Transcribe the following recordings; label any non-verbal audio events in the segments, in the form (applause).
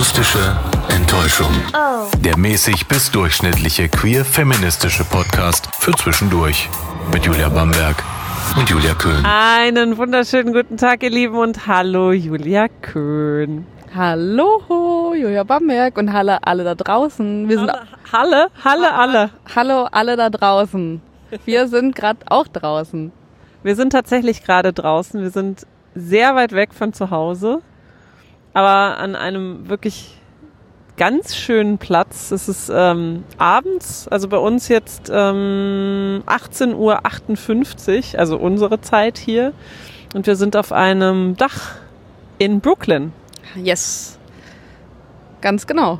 Akustische Enttäuschung. Der mäßig bis durchschnittliche queer-feministische Podcast für zwischendurch. Mit Julia Bamberg und Julia Köhn. Einen wunderschönen guten Tag, ihr Lieben, und hallo, Julia Köhn. Hallo, Julia Bamberg und hallo alle da draußen. Wir sind Halle, Halle, alle. Hallo alle da draußen. Wir sind gerade auch draußen. Wir sind tatsächlich gerade draußen. Wir sind sehr weit weg von zu Hause, aber an einem wirklich ganz schönen Platz. Es ist ähm, abends, also bei uns jetzt ähm, 18.58 Uhr, also unsere Zeit hier. Und wir sind auf einem Dach in Brooklyn Yes. Ganz genau.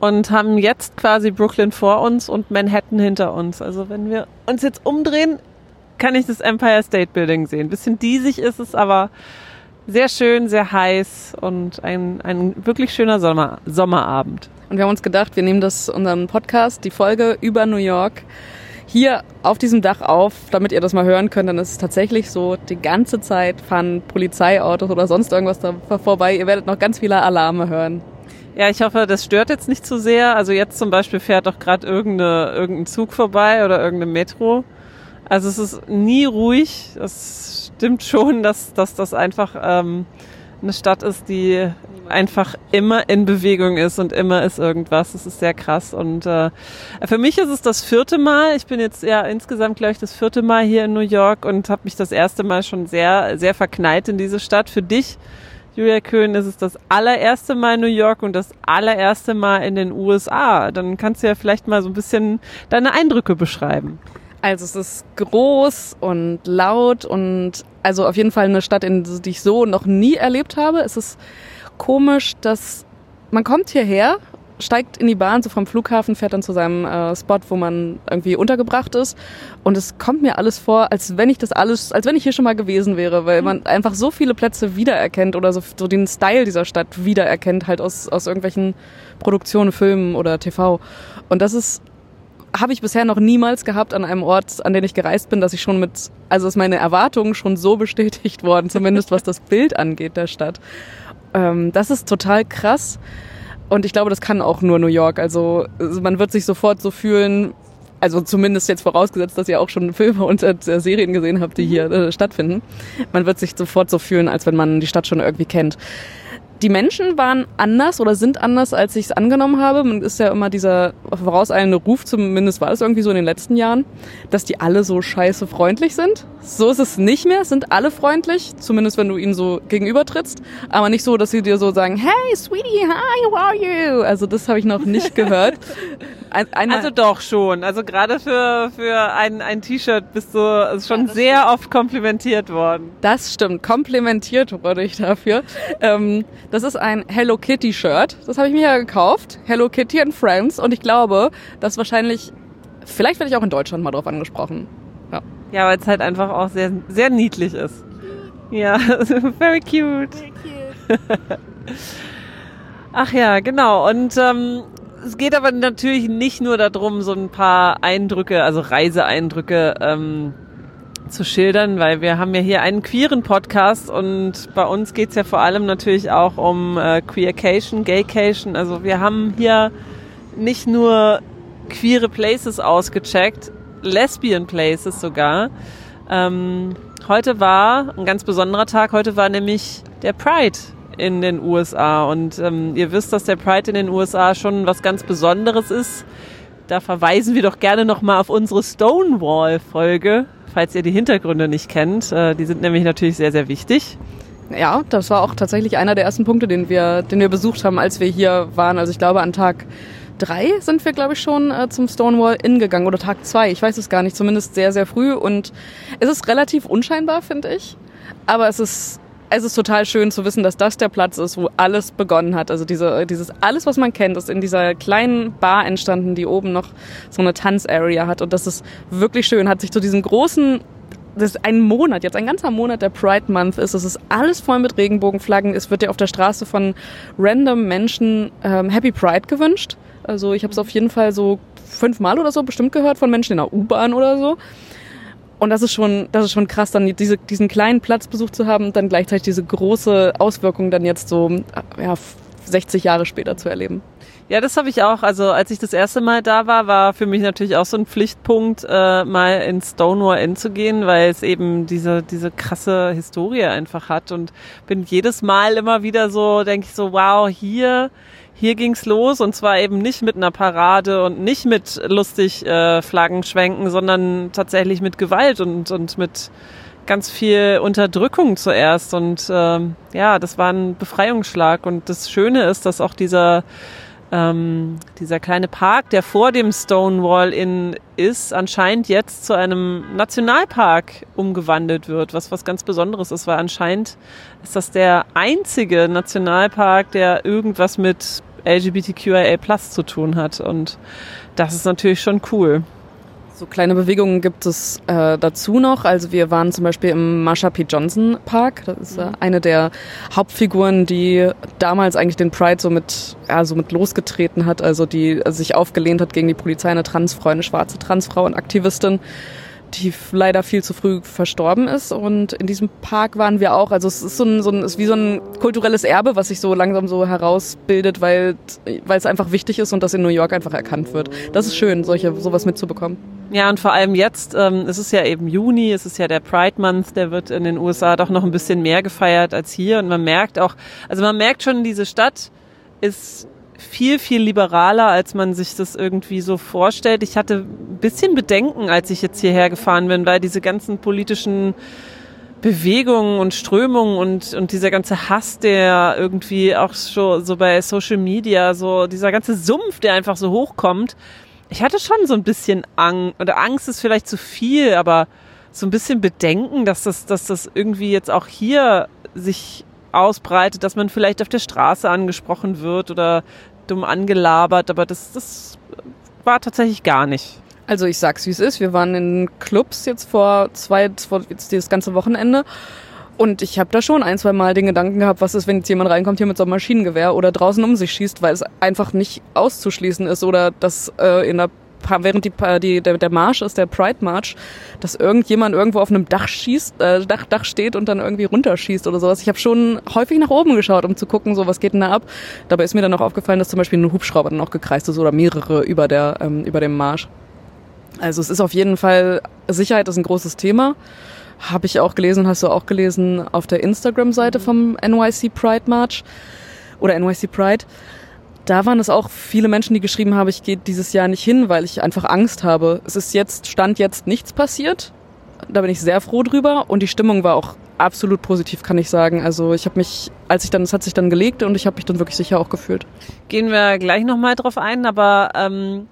und haben jetzt quasi Brooklyn vor uns und Manhattan hinter uns. Also wenn wir uns jetzt umdrehen, kann ich das Empire State Building sehen. Bisschen diesig ist es, aber sehr schön, sehr heiß und ein, ein wirklich schöner Sommer, Sommerabend. Und wir haben uns gedacht, wir nehmen das unseren Podcast, die Folge über New York, hier auf diesem Dach auf, damit ihr das mal hören könnt. Dann ist es tatsächlich so, die ganze Zeit fahren Polizeiautos oder sonst irgendwas da vorbei. Ihr werdet noch ganz viele Alarme hören. Ja, ich hoffe, das stört jetzt nicht zu sehr. Also jetzt zum Beispiel fährt doch gerade irgendeine, irgendein Zug vorbei oder irgendeine Metro. Also es ist nie ruhig. Es stimmt schon, dass, dass das einfach ähm, eine Stadt ist, die einfach immer in Bewegung ist und immer ist irgendwas. Das ist sehr krass. Und äh, für mich ist es das vierte Mal. Ich bin jetzt ja insgesamt, glaube ich, das vierte Mal hier in New York und habe mich das erste Mal schon sehr, sehr verknallt in diese Stadt. Für dich, Julia Köhn, ist es das allererste Mal in New York und das allererste Mal in den USA. Dann kannst du ja vielleicht mal so ein bisschen deine Eindrücke beschreiben. Also es ist groß und laut und also auf jeden Fall eine Stadt, in die ich so noch nie erlebt habe. Es ist komisch, dass man kommt hierher, steigt in die Bahn, so vom Flughafen, fährt dann zu seinem äh, Spot, wo man irgendwie untergebracht ist. Und es kommt mir alles vor, als wenn ich das alles, als wenn ich hier schon mal gewesen wäre, weil man einfach so viele Plätze wiedererkennt oder so, so den Style dieser Stadt wiedererkennt, halt aus, aus irgendwelchen Produktionen, Filmen oder TV. Und das ist habe ich bisher noch niemals gehabt an einem Ort, an den ich gereist bin, dass ich schon mit, also ist meine Erwartungen schon so bestätigt (laughs) worden, zumindest was das Bild angeht der Stadt. Ähm, das ist total krass. Und ich glaube, das kann auch nur New York. Also man wird sich sofort so fühlen, also zumindest jetzt vorausgesetzt, dass ihr auch schon (laughs) Filme und äh, Serien gesehen habt, die hier äh, stattfinden. Man wird sich sofort so fühlen, als wenn man die Stadt schon irgendwie kennt. Die Menschen waren anders oder sind anders, als ich es angenommen habe. Man ist ja immer dieser vorauseilende Ruf, zumindest war es irgendwie so in den letzten Jahren, dass die alle so scheiße freundlich sind. So ist es nicht mehr, sind alle freundlich, zumindest wenn du ihnen so gegenübertrittst. Aber nicht so, dass sie dir so sagen, hey, sweetie, hi, how are you? Also das habe ich noch nicht (laughs) gehört. Ein, einmal- Also doch schon. Also gerade für, für ein, ein T-Shirt bist du schon sehr oft komplimentiert worden. Das stimmt, komplimentiert wurde ich dafür. Ähm, das ist ein Hello Kitty Shirt. Das habe ich mir ja gekauft. Hello Kitty and Friends. Und ich glaube, dass wahrscheinlich, vielleicht werde ich auch in Deutschland mal drauf angesprochen. Ja. Ja, weil es halt einfach auch sehr, sehr niedlich ist. Ja, (laughs) very cute. (laughs) Ach ja, genau. Und ähm, es geht aber natürlich nicht nur darum, so ein paar Eindrücke, also Reiseeindrücke ähm, zu schildern, weil wir haben ja hier einen queeren Podcast und bei uns geht's ja vor allem natürlich auch um äh, Queercation, Gaycation. Also wir haben hier nicht nur queere Places ausgecheckt, Lesbian Places sogar. Ähm, heute war ein ganz besonderer Tag. Heute war nämlich der Pride in den USA. Und ähm, ihr wisst, dass der Pride in den USA schon was ganz Besonderes ist. Da verweisen wir doch gerne nochmal auf unsere Stonewall-Folge, falls ihr die Hintergründe nicht kennt. Äh, die sind nämlich natürlich sehr, sehr wichtig. Ja, das war auch tatsächlich einer der ersten Punkte, den wir, den wir besucht haben, als wir hier waren. Also ich glaube, an Tag drei sind wir, glaube ich, schon äh, zum Stonewall Inn gegangen oder Tag zwei. Ich weiß es gar nicht, zumindest sehr, sehr früh. Und es ist relativ unscheinbar, finde ich. Aber es ist, es ist total schön zu wissen, dass das der Platz ist, wo alles begonnen hat. Also diese, dieses alles, was man kennt, ist in dieser kleinen Bar entstanden, die oben noch so eine Tanzarea hat. Und das ist wirklich schön. Hat sich zu diesem großen das ist ein Monat, jetzt ein ganzer Monat der Pride Month ist. Es ist alles voll mit Regenbogenflaggen. Es wird dir auf der Straße von random Menschen ähm, Happy Pride gewünscht. Also ich habe es auf jeden Fall so fünfmal oder so bestimmt gehört von Menschen in der U-Bahn oder so. Und das ist schon, das ist schon krass, dann diese, diesen kleinen Platz besucht zu haben und dann gleichzeitig diese große Auswirkung dann jetzt so ja, 60 Jahre später zu erleben. Ja, das habe ich auch. Also als ich das erste Mal da war, war für mich natürlich auch so ein Pflichtpunkt, äh, mal in Stonewall Inn zu gehen, weil es eben diese, diese krasse Historie einfach hat. Und bin jedes Mal immer wieder so, denke ich so, wow, hier, hier ging's los und zwar eben nicht mit einer Parade und nicht mit lustig äh, Flaggen schwenken, sondern tatsächlich mit Gewalt und, und mit ganz viel Unterdrückung zuerst. Und ähm, ja, das war ein Befreiungsschlag. Und das Schöne ist, dass auch dieser ähm, dieser kleine Park, der vor dem Stonewall Inn ist, anscheinend jetzt zu einem Nationalpark umgewandelt wird, was was ganz Besonderes ist, weil anscheinend ist das der einzige Nationalpark, der irgendwas mit LGBTQIA Plus zu tun hat und das ist natürlich schon cool. So kleine Bewegungen gibt es äh, dazu noch. Also wir waren zum Beispiel im Marsha P. Johnson Park. Das ist äh, mhm. eine der Hauptfiguren, die damals eigentlich den Pride so mit, ja, so mit losgetreten hat. Also die also sich aufgelehnt hat gegen die Polizei, eine Transfrau, eine schwarze Transfrau und Aktivistin die leider viel zu früh verstorben ist. Und in diesem Park waren wir auch. Also es ist so ein, so ein ist wie so ein kulturelles Erbe, was sich so langsam so herausbildet, weil, es einfach wichtig ist und das in New York einfach erkannt wird. Das ist schön, solche sowas mitzubekommen. Ja, und vor allem jetzt, ähm, es ist ja eben Juni, es ist ja der Pride Month, der wird in den USA doch noch ein bisschen mehr gefeiert als hier. Und man merkt auch, also man merkt schon, diese Stadt ist viel, viel liberaler, als man sich das irgendwie so vorstellt. Ich hatte ein bisschen Bedenken, als ich jetzt hierher gefahren bin, weil diese ganzen politischen Bewegungen und Strömungen und, und dieser ganze Hass, der irgendwie auch so, so bei Social Media, so dieser ganze Sumpf, der einfach so hochkommt. Ich hatte schon so ein bisschen Angst, oder Angst ist vielleicht zu viel, aber so ein bisschen Bedenken, dass das, dass das irgendwie jetzt auch hier sich ausbreitet, dass man vielleicht auf der Straße angesprochen wird oder dumm angelabert, aber das, das war tatsächlich gar nicht. Also ich sag's wie es ist. Wir waren in Clubs jetzt vor zwei, vor jetzt dieses ganze Wochenende. Und ich habe da schon ein, zwei Mal den Gedanken gehabt, was ist, wenn jetzt jemand reinkommt hier mit so einem Maschinengewehr oder draußen um sich schießt, weil es einfach nicht auszuschließen ist oder dass äh, in der während die, die, der, der Marsch ist, der Pride March, dass irgendjemand irgendwo auf einem Dach schießt, äh, Dach, Dach steht und dann irgendwie runterschießt oder sowas. Ich habe schon häufig nach oben geschaut, um zu gucken, so was geht denn da ab. Dabei ist mir dann noch aufgefallen, dass zum Beispiel ein Hubschrauber dann auch gekreist ist oder mehrere über der ähm, über dem Marsch. Also es ist auf jeden Fall Sicherheit ist ein großes Thema. Habe ich auch gelesen, hast du auch gelesen auf der Instagram-Seite vom NYC Pride March oder NYC Pride da waren es auch viele Menschen, die geschrieben haben, ich gehe dieses Jahr nicht hin, weil ich einfach Angst habe. Es ist jetzt, stand jetzt nichts passiert. Da bin ich sehr froh drüber und die Stimmung war auch absolut positiv, kann ich sagen. Also ich habe mich, als ich dann, es hat sich dann gelegt und ich habe mich dann wirklich sicher auch gefühlt. Gehen wir gleich nochmal drauf ein, aber ähm,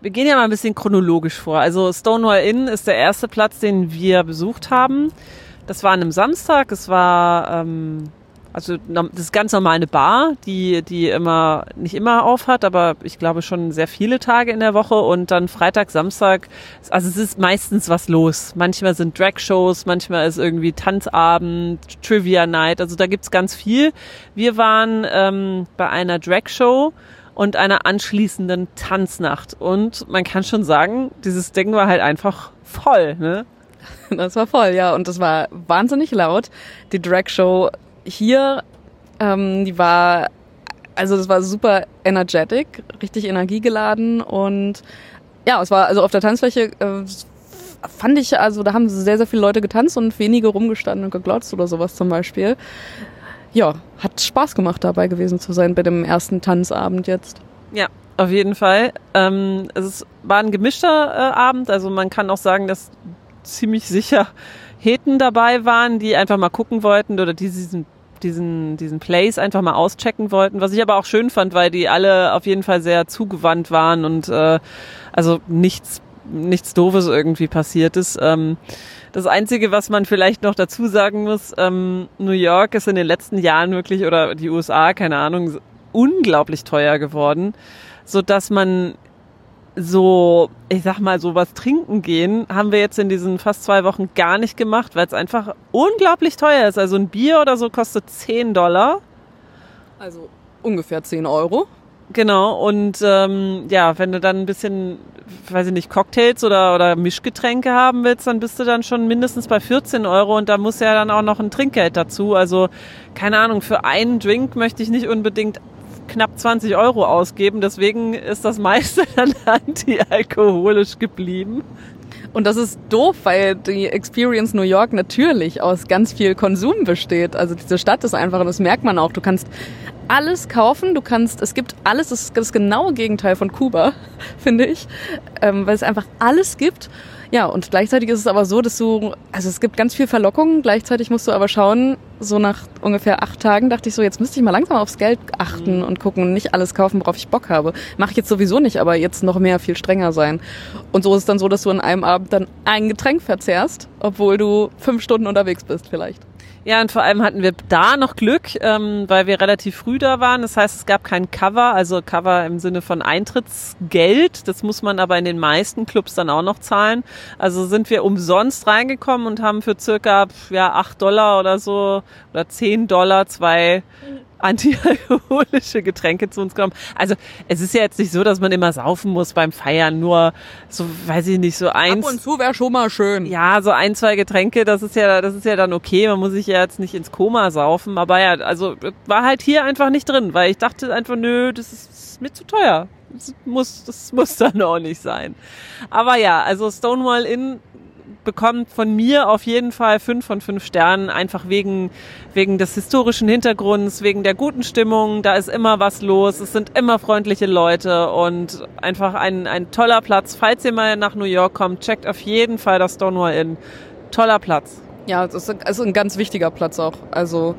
wir gehen ja mal ein bisschen chronologisch vor. Also Stonewall Inn ist der erste Platz, den wir besucht haben. Das war an einem Samstag, es war ähm, also das ist ganz normal eine Bar, die, die immer, nicht immer auf hat, aber ich glaube schon sehr viele Tage in der Woche und dann Freitag, Samstag, also es ist meistens was los. Manchmal sind Drag-Shows, manchmal ist irgendwie Tanzabend, Trivia Night, also da gibt's ganz viel. Wir waren ähm, bei einer Drag-Show und einer anschließenden Tanznacht und man kann schon sagen, dieses Ding war halt einfach voll, ne? Das war voll, ja. Und das war wahnsinnig laut. Die Drag-Show hier, ähm, die war, also das war super energetic, richtig energiegeladen und ja, es war also auf der Tanzfläche äh, fand ich, also da haben sehr, sehr viele Leute getanzt und wenige rumgestanden und geglotzt oder sowas zum Beispiel. Ja, hat Spaß gemacht dabei gewesen zu sein bei dem ersten Tanzabend jetzt. Ja, auf jeden Fall. Ähm, es war ein gemischter äh, Abend, also man kann auch sagen, dass ziemlich sicher Heten dabei waren, die einfach mal gucken wollten oder die diesen diesen, diesen Place einfach mal auschecken wollten, was ich aber auch schön fand, weil die alle auf jeden Fall sehr zugewandt waren und äh, also nichts, nichts Doofes irgendwie passiert ist. Ähm, das Einzige, was man vielleicht noch dazu sagen muss, ähm, New York ist in den letzten Jahren wirklich, oder die USA, keine Ahnung, unglaublich teuer geworden, so dass man so, ich sag mal, so was trinken gehen, haben wir jetzt in diesen fast zwei Wochen gar nicht gemacht, weil es einfach unglaublich teuer ist. Also ein Bier oder so kostet 10 Dollar. Also ungefähr 10 Euro. Genau, und ähm, ja, wenn du dann ein bisschen, weiß ich nicht, Cocktails oder, oder Mischgetränke haben willst, dann bist du dann schon mindestens bei 14 Euro und da muss ja dann auch noch ein Trinkgeld dazu. Also, keine Ahnung, für einen Drink möchte ich nicht unbedingt knapp 20 Euro ausgeben. Deswegen ist das meiste (laughs) dann antialkoholisch geblieben. Und das ist doof, weil die Experience New York natürlich aus ganz viel Konsum besteht. Also diese Stadt ist einfach, und das merkt man auch, du kannst alles kaufen, du kannst, es gibt alles, das ist das genaue Gegenteil von Kuba, (laughs) finde ich, ähm, weil es einfach alles gibt. Ja, und gleichzeitig ist es aber so, dass du, also es gibt ganz viel Verlockung, gleichzeitig musst du aber schauen, so nach ungefähr acht Tagen dachte ich so, jetzt müsste ich mal langsam aufs Geld achten mhm. und gucken und nicht alles kaufen, worauf ich Bock habe. Mache ich jetzt sowieso nicht, aber jetzt noch mehr, viel strenger sein. Und so ist es dann so, dass du an einem Abend dann ein Getränk verzehrst, obwohl du fünf Stunden unterwegs bist vielleicht. Ja, und vor allem hatten wir da noch Glück, ähm, weil wir relativ früh da waren. Das heißt, es gab kein Cover, also Cover im Sinne von Eintrittsgeld. Das muss man aber in den meisten Clubs dann auch noch zahlen. Also sind wir umsonst reingekommen und haben für circa ja, acht Dollar oder so oder zehn Dollar zwei antialkoholische Getränke zu uns genommen. Also es ist ja jetzt nicht so, dass man immer saufen muss beim Feiern, nur so, weiß ich nicht, so eins. Ab und zu wäre schon mal schön. Ja, so ein, zwei Getränke, das ist ja, das ist ja dann okay. Man muss sich ja jetzt nicht ins Koma saufen. Aber ja, also war halt hier einfach nicht drin, weil ich dachte einfach, nö, das ist, das ist mir zu teuer. Das muss, das muss (laughs) dann auch nicht sein. Aber ja, also Stonewall Inn bekommt von mir auf jeden Fall fünf von fünf Sternen, einfach wegen, wegen des historischen Hintergrunds, wegen der guten Stimmung. Da ist immer was los, es sind immer freundliche Leute und einfach ein, ein toller Platz. Falls ihr mal nach New York kommt, checkt auf jeden Fall das Stonewall Inn. Toller Platz. Ja, es ist ein ganz wichtiger Platz auch. Also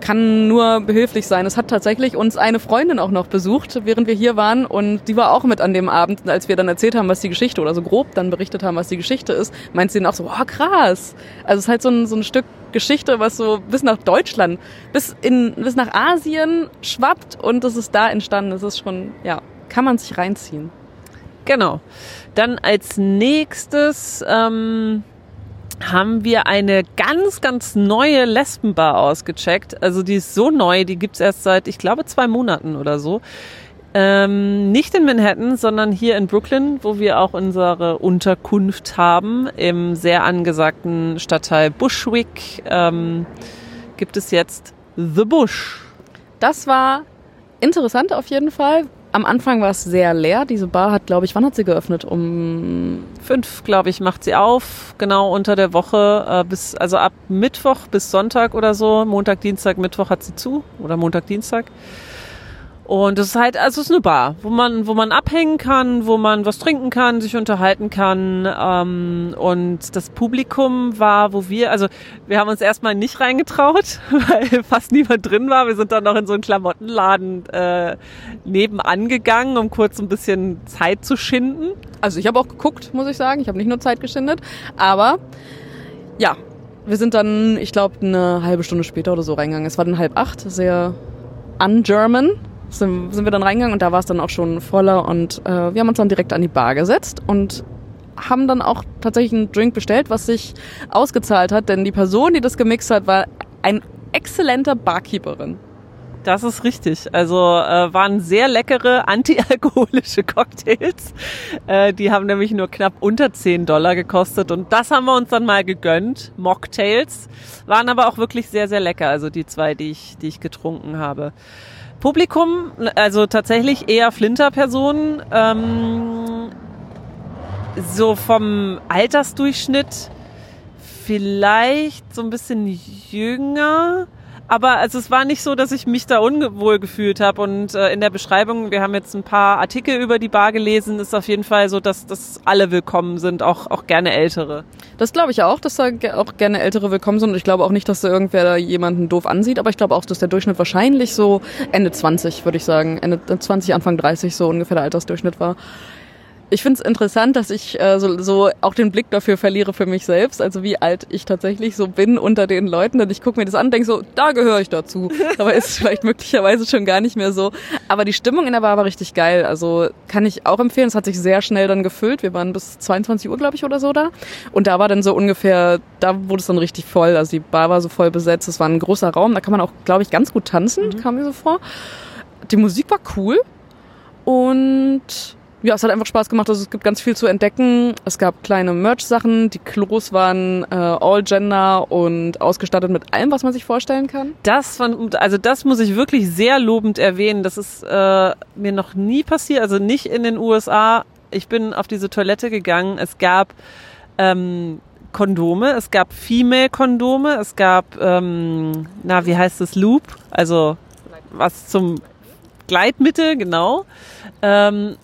kann nur behilflich sein. Es hat tatsächlich uns eine Freundin auch noch besucht, während wir hier waren und die war auch mit an dem Abend, als wir dann erzählt haben, was die Geschichte oder so grob dann berichtet haben, was die Geschichte ist, meint sie dann auch so, oh krass. Also es ist halt so ein, so ein Stück Geschichte, was so bis nach Deutschland, bis in, bis nach Asien schwappt und das ist da entstanden. Das ist schon, ja, kann man sich reinziehen. Genau. Dann als nächstes, ähm, haben wir eine ganz, ganz neue Lesbenbar ausgecheckt. Also die ist so neu, die gibt's erst seit, ich glaube, zwei Monaten oder so. Ähm, nicht in Manhattan, sondern hier in Brooklyn, wo wir auch unsere Unterkunft haben. Im sehr angesagten Stadtteil Bushwick ähm, gibt es jetzt The Bush. Das war interessant auf jeden Fall. Am Anfang war es sehr leer. Diese Bar hat, glaube ich, wann hat sie geöffnet? Um fünf, glaube ich, macht sie auf. Genau unter der Woche äh, bis, also ab Mittwoch bis Sonntag oder so. Montag, Dienstag, Mittwoch hat sie zu oder Montag, Dienstag. Und es ist halt, also es ist eine Bar, wo man, wo man abhängen kann, wo man was trinken kann, sich unterhalten kann. Ähm, und das Publikum war, wo wir, also wir haben uns erstmal nicht reingetraut, (laughs) weil fast niemand drin war. Wir sind dann noch in so einen Klamottenladen äh, nebenan gegangen, um kurz ein bisschen Zeit zu schinden. Also ich habe auch geguckt, muss ich sagen. Ich habe nicht nur Zeit geschindet, aber ja, wir sind dann, ich glaube, eine halbe Stunde später oder so reingegangen. Es war dann halb acht, sehr un-German sind, sind wir dann reingegangen und da war es dann auch schon voller und äh, wir haben uns dann direkt an die Bar gesetzt und haben dann auch tatsächlich einen Drink bestellt, was sich ausgezahlt hat, denn die Person, die das gemixt hat, war ein exzellenter Barkeeperin. Das ist richtig. Also äh, waren sehr leckere antialkoholische (laughs) Cocktails. Äh, die haben nämlich nur knapp unter 10 Dollar gekostet und das haben wir uns dann mal gegönnt. Mocktails waren aber auch wirklich sehr, sehr lecker. Also die zwei, die ich, die ich getrunken habe. Publikum, also tatsächlich eher Flinterpersonen, ähm, so vom Altersdurchschnitt vielleicht so ein bisschen jünger, aber also es war nicht so, dass ich mich da unwohl gefühlt habe. Und äh, in der Beschreibung, wir haben jetzt ein paar Artikel über die Bar gelesen, ist auf jeden Fall so, dass, dass alle willkommen sind, auch, auch gerne Ältere. Das glaube ich auch, dass da auch gerne Ältere willkommen sind. Und ich glaube auch nicht, dass da irgendwer da jemanden doof ansieht. Aber ich glaube auch, dass der Durchschnitt wahrscheinlich so Ende 20, würde ich sagen. Ende 20, Anfang 30 so ungefähr der Altersdurchschnitt war ich finde es interessant, dass ich äh, so, so auch den Blick dafür verliere für mich selbst, also wie alt ich tatsächlich so bin unter den Leuten. Und ich gucke mir das an und denke so, da gehöre ich dazu. (laughs) Aber ist vielleicht möglicherweise schon gar nicht mehr so. Aber die Stimmung in der Bar war richtig geil. Also kann ich auch empfehlen. Es hat sich sehr schnell dann gefüllt. Wir waren bis 22 Uhr, glaube ich, oder so da. Und da war dann so ungefähr, da wurde es dann richtig voll. Also die Bar war so voll besetzt. Es war ein großer Raum. Da kann man auch, glaube ich, ganz gut tanzen, mhm. kam mir so vor. Die Musik war cool. Und ja, es hat einfach Spaß gemacht. Also es gibt ganz viel zu entdecken. Es gab kleine Merch-Sachen. Die Klos waren äh, all-gender und ausgestattet mit allem, was man sich vorstellen kann. Das von, also das muss ich wirklich sehr lobend erwähnen. Das ist äh, mir noch nie passiert, also nicht in den USA. Ich bin auf diese Toilette gegangen. Es gab ähm, Kondome, es gab Female-Kondome, es gab, ähm, na, wie heißt das, Loop, also was zum Gleitmittel, genau. Ähm,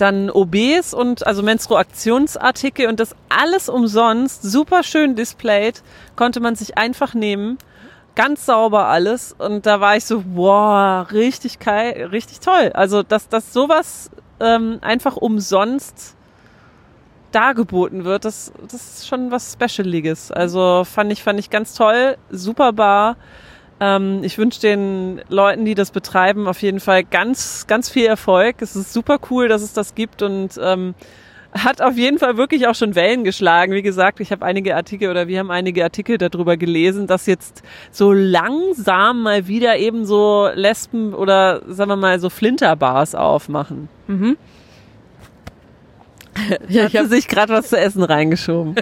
dann OBs und also Menstruationsartikel und das alles umsonst, super schön displayed, konnte man sich einfach nehmen. Ganz sauber alles und da war ich so, wow, richtig geil, richtig toll. Also, dass, dass sowas ähm, einfach umsonst dargeboten wird, das, das ist schon was Specialiges. Also fand ich, fand ich ganz toll, super bar. Ähm, ich wünsche den Leuten, die das betreiben, auf jeden Fall ganz, ganz viel Erfolg. Es ist super cool, dass es das gibt und ähm, hat auf jeden Fall wirklich auch schon Wellen geschlagen. Wie gesagt, ich habe einige Artikel oder wir haben einige Artikel darüber gelesen, dass jetzt so langsam mal wieder eben so Lesben oder sagen wir mal so Flinterbars aufmachen. Mhm. (laughs) ja, ich habe sich gerade was zu essen reingeschoben.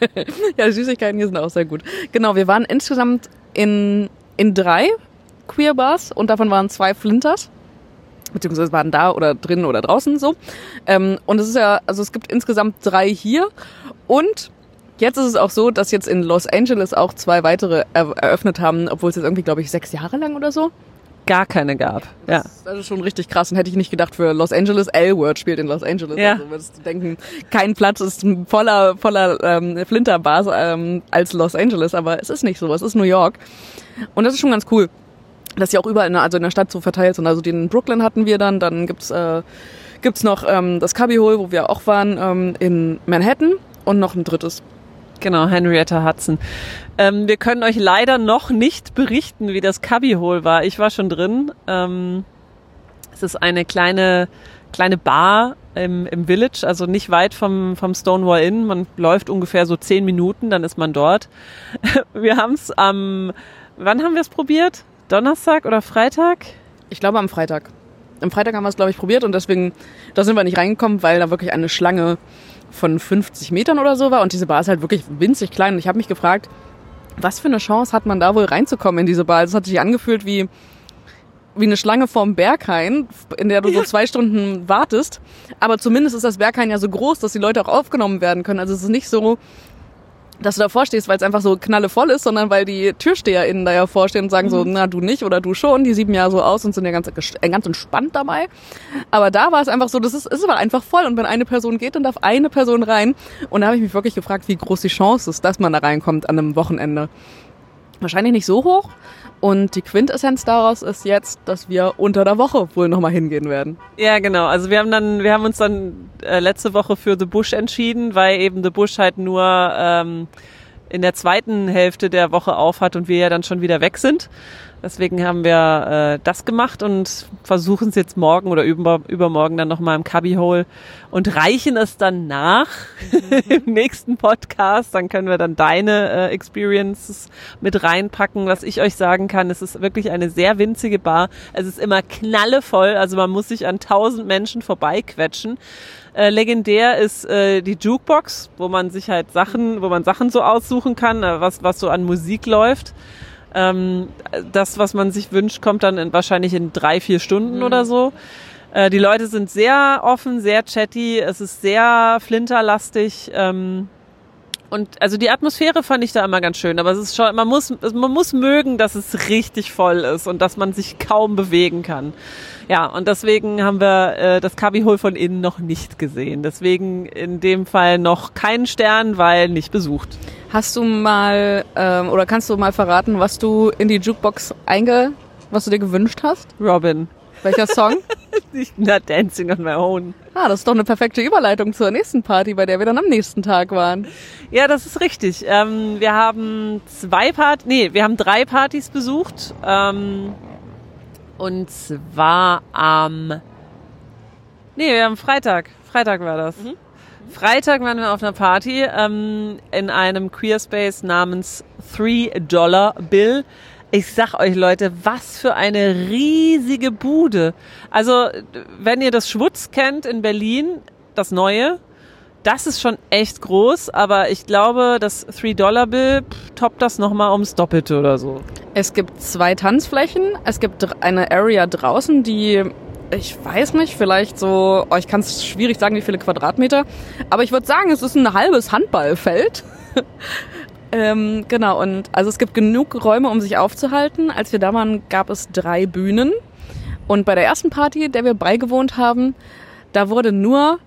(laughs) ja, Süßigkeiten hier sind auch sehr gut. Genau, wir waren insgesamt in in drei Queer Bars und davon waren zwei Flinters. Beziehungsweise waren da oder drinnen oder draußen so. Ähm, und es ist ja, also es gibt insgesamt drei hier. Und Jetzt ist es auch so, dass jetzt in Los Angeles auch zwei weitere eröffnet haben, obwohl es jetzt irgendwie, glaube ich, sechs Jahre lang oder so gar keine gab. Ja. Das, das, ist schon richtig krass und hätte ich nicht gedacht für Los Angeles. L-Word spielt in Los Angeles. Ja. Also würdest du denken, kein Platz ist voller, voller ähm, Flinterbars ähm, als Los Angeles, aber es ist nicht so. Es ist New York. Und das ist schon ganz cool, dass sie auch überall in der, also in der Stadt so verteilt sind. Also den in Brooklyn hatten wir dann, dann gibt's äh, gibt's noch ähm, das Cubbyhole, wo wir auch waren, ähm, in Manhattan und noch ein drittes. Genau, Henrietta Hudson. Ähm, wir können euch leider noch nicht berichten, wie das Cubbyhole war. Ich war schon drin. Ähm, es ist eine kleine, kleine Bar im, im Village, also nicht weit vom, vom Stonewall Inn. Man läuft ungefähr so zehn Minuten, dann ist man dort. (laughs) Wir haben es am Wann haben wir es probiert? Donnerstag oder Freitag? Ich glaube am Freitag. Am Freitag haben wir es, glaube ich, probiert und deswegen, da sind wir nicht reingekommen, weil da wirklich eine Schlange von 50 Metern oder so war und diese Bar ist halt wirklich winzig klein. Und ich habe mich gefragt, was für eine Chance hat man da wohl reinzukommen in diese Bar? Das hat sich angefühlt wie, wie eine Schlange vorm Berghain, in der du so zwei Stunden wartest. Aber zumindest ist das Berghain ja so groß, dass die Leute auch aufgenommen werden können. Also es ist nicht so, dass du davor stehst, weil es einfach so knallevoll ist, sondern weil die TürsteherInnen da ja vorstehen und sagen mhm. so, na du nicht oder du schon, die sieben Jahre so aus und sind ja ganz, äh, ganz entspannt dabei. Aber da war es einfach so, das ist, es war einfach voll und wenn eine Person geht, dann darf eine Person rein. Und da habe ich mich wirklich gefragt, wie groß die Chance ist, dass man da reinkommt an einem Wochenende. Wahrscheinlich nicht so hoch, und die Quintessenz daraus ist jetzt, dass wir unter der Woche wohl nochmal hingehen werden. Ja, genau. Also wir haben dann, wir haben uns dann äh, letzte Woche für The Bush entschieden, weil eben The Bush halt nur ähm, in der zweiten Hälfte der Woche auf hat und wir ja dann schon wieder weg sind. Deswegen haben wir äh, das gemacht und versuchen es jetzt morgen oder über, übermorgen dann nochmal im Cubbyhole und reichen es dann nach (laughs) im nächsten Podcast. Dann können wir dann deine äh, Experiences mit reinpacken. Was ich euch sagen kann, es ist wirklich eine sehr winzige Bar. Es ist immer knallevoll, also man muss sich an tausend Menschen vorbeiquetschen. Äh, legendär ist äh, die Jukebox, wo man sich halt Sachen, wo man Sachen so aussuchen kann, äh, was, was so an Musik läuft. Ähm, das, was man sich wünscht, kommt dann in, wahrscheinlich in drei, vier Stunden mhm. oder so. Äh, die Leute sind sehr offen, sehr chatty, es ist sehr flinterlastig. Ähm, und also die Atmosphäre fand ich da immer ganz schön, aber es ist schon, man muss, man muss mögen, dass es richtig voll ist und dass man sich kaum bewegen kann. Ja, und deswegen haben wir äh, das Cubbyhole von innen noch nicht gesehen. Deswegen in dem Fall noch keinen Stern, weil nicht besucht. Hast du mal ähm, oder kannst du mal verraten, was du in die Jukebox einge, was du dir gewünscht hast? Robin. Welcher Song? (laughs) Not Dancing on My Own. Ah, das ist doch eine perfekte Überleitung zur nächsten Party, bei der wir dann am nächsten Tag waren. Ja, das ist richtig. Ähm, wir haben zwei Partys, nee, wir haben drei Partys besucht. Ähm, und zwar am, nee, wir haben Freitag. Freitag war das. Mhm. Freitag waren wir auf einer Party ähm, in einem Queer Space namens Three Dollar Bill. Ich sag euch Leute, was für eine riesige Bude. Also, wenn ihr das Schwutz kennt in Berlin, das neue, das ist schon echt groß, aber ich glaube, das 3-Dollar-Bill toppt das nochmal ums Doppelte oder so. Es gibt zwei Tanzflächen. Es gibt eine Area draußen, die ich weiß nicht, vielleicht so, oh, ich kann es schwierig sagen, wie viele Quadratmeter, aber ich würde sagen, es ist ein halbes Handballfeld. (laughs) ähm, genau, und also es gibt genug Räume, um sich aufzuhalten. Als wir da waren, gab es drei Bühnen. Und bei der ersten Party, der wir beigewohnt haben, da wurde nur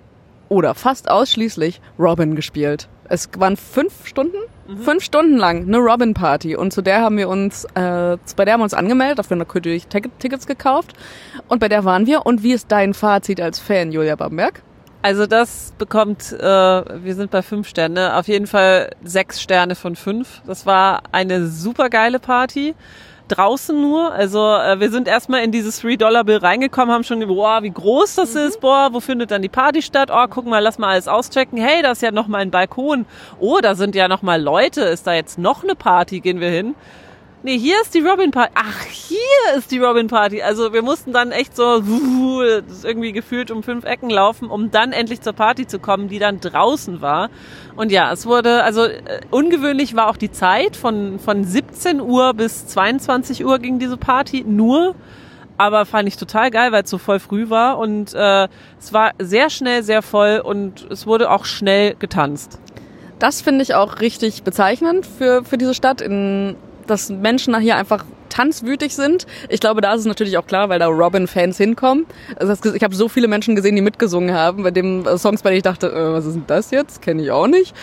oder fast ausschließlich Robin gespielt. Es waren fünf Stunden, mhm. fünf Stunden lang eine Robin Party und zu der haben wir uns, äh, bei der haben wir uns angemeldet, dafür natürlich Tickets gekauft und bei der waren wir. Und wie ist dein Fazit als Fan, Julia Bamberg? Also das bekommt, äh, wir sind bei fünf Sterne, auf jeden Fall sechs Sterne von fünf. Das war eine super geile Party draußen nur. Also äh, wir sind erstmal in dieses 3-Dollar-Bill reingekommen, haben schon, boah, wie groß das mhm. ist, boah, wo findet dann die Party statt? Oh, guck mal, lass mal alles auschecken. Hey, da ist ja noch mal ein Balkon. Oh, da sind ja noch mal Leute. Ist da jetzt noch eine Party? Gehen wir hin. Nee, hier ist die Robin Party. Ach, hier ist die Robin Party. Also wir mussten dann echt so (laughs) irgendwie gefühlt um fünf Ecken laufen, um dann endlich zur Party zu kommen, die dann draußen war. Und ja, es wurde, also äh, ungewöhnlich war auch die Zeit. Von, von 17 Uhr bis 22 Uhr ging diese Party nur. Aber fand ich total geil, weil es so voll früh war. Und äh, es war sehr schnell, sehr voll und es wurde auch schnell getanzt. Das finde ich auch richtig bezeichnend für, für diese Stadt. In dass Menschen hier einfach tanzwütig sind. Ich glaube, da ist es natürlich auch klar, weil da Robin-Fans hinkommen. Also ich habe so viele Menschen gesehen, die mitgesungen haben, bei dem äh, Songs, bei denen ich dachte, äh, was ist denn das jetzt? Kenne ich auch nicht.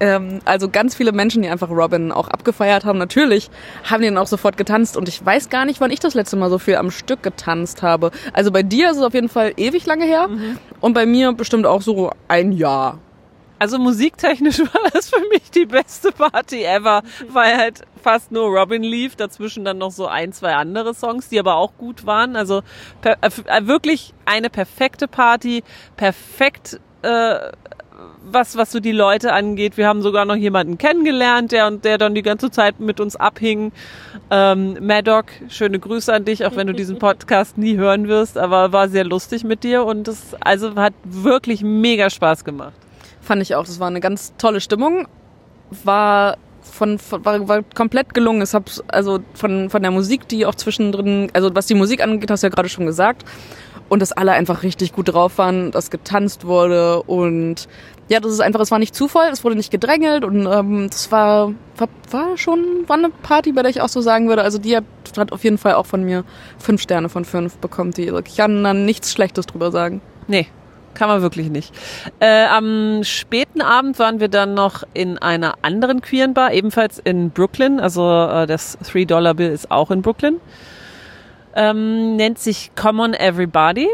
Ähm, also ganz viele Menschen, die einfach Robin auch abgefeiert haben. Natürlich haben die dann auch sofort getanzt und ich weiß gar nicht, wann ich das letzte Mal so viel am Stück getanzt habe. Also bei dir ist es auf jeden Fall ewig lange her mhm. und bei mir bestimmt auch so ein Jahr. Also musiktechnisch (laughs) war das für mich die beste Party ever, weil halt fast nur Robin lief, dazwischen dann noch so ein, zwei andere Songs, die aber auch gut waren. Also per, äh, äh, wirklich eine perfekte Party, perfekt äh, was, was so die Leute angeht. Wir haben sogar noch jemanden kennengelernt, der und der dann die ganze Zeit mit uns abhing. Ähm, Maddock, schöne Grüße an dich, auch wenn du diesen (laughs) Podcast nie hören wirst, aber war sehr lustig mit dir und es also hat wirklich mega Spaß gemacht. Fand ich auch. Das war eine ganz tolle Stimmung. War von, von war, war komplett gelungen. Es hab also von von der Musik, die auch zwischendrin, also was die Musik angeht, hast du ja gerade schon gesagt. Und dass alle einfach richtig gut drauf waren, dass getanzt wurde und ja, das ist einfach, es war nicht Zufall, es wurde nicht gedrängelt und ähm, das war, war, war schon war eine Party, bei der ich auch so sagen würde. Also die hat, hat auf jeden Fall auch von mir fünf Sterne von fünf bekommen. Die, ich kann dann nichts Schlechtes drüber sagen. Nee, kann man wirklich nicht. Äh, am späten Abend waren wir dann noch in einer anderen queeren Bar, ebenfalls in Brooklyn. Also äh, das Three-Dollar-Bill ist auch in Brooklyn. Ähm, nennt sich Come on Everybody.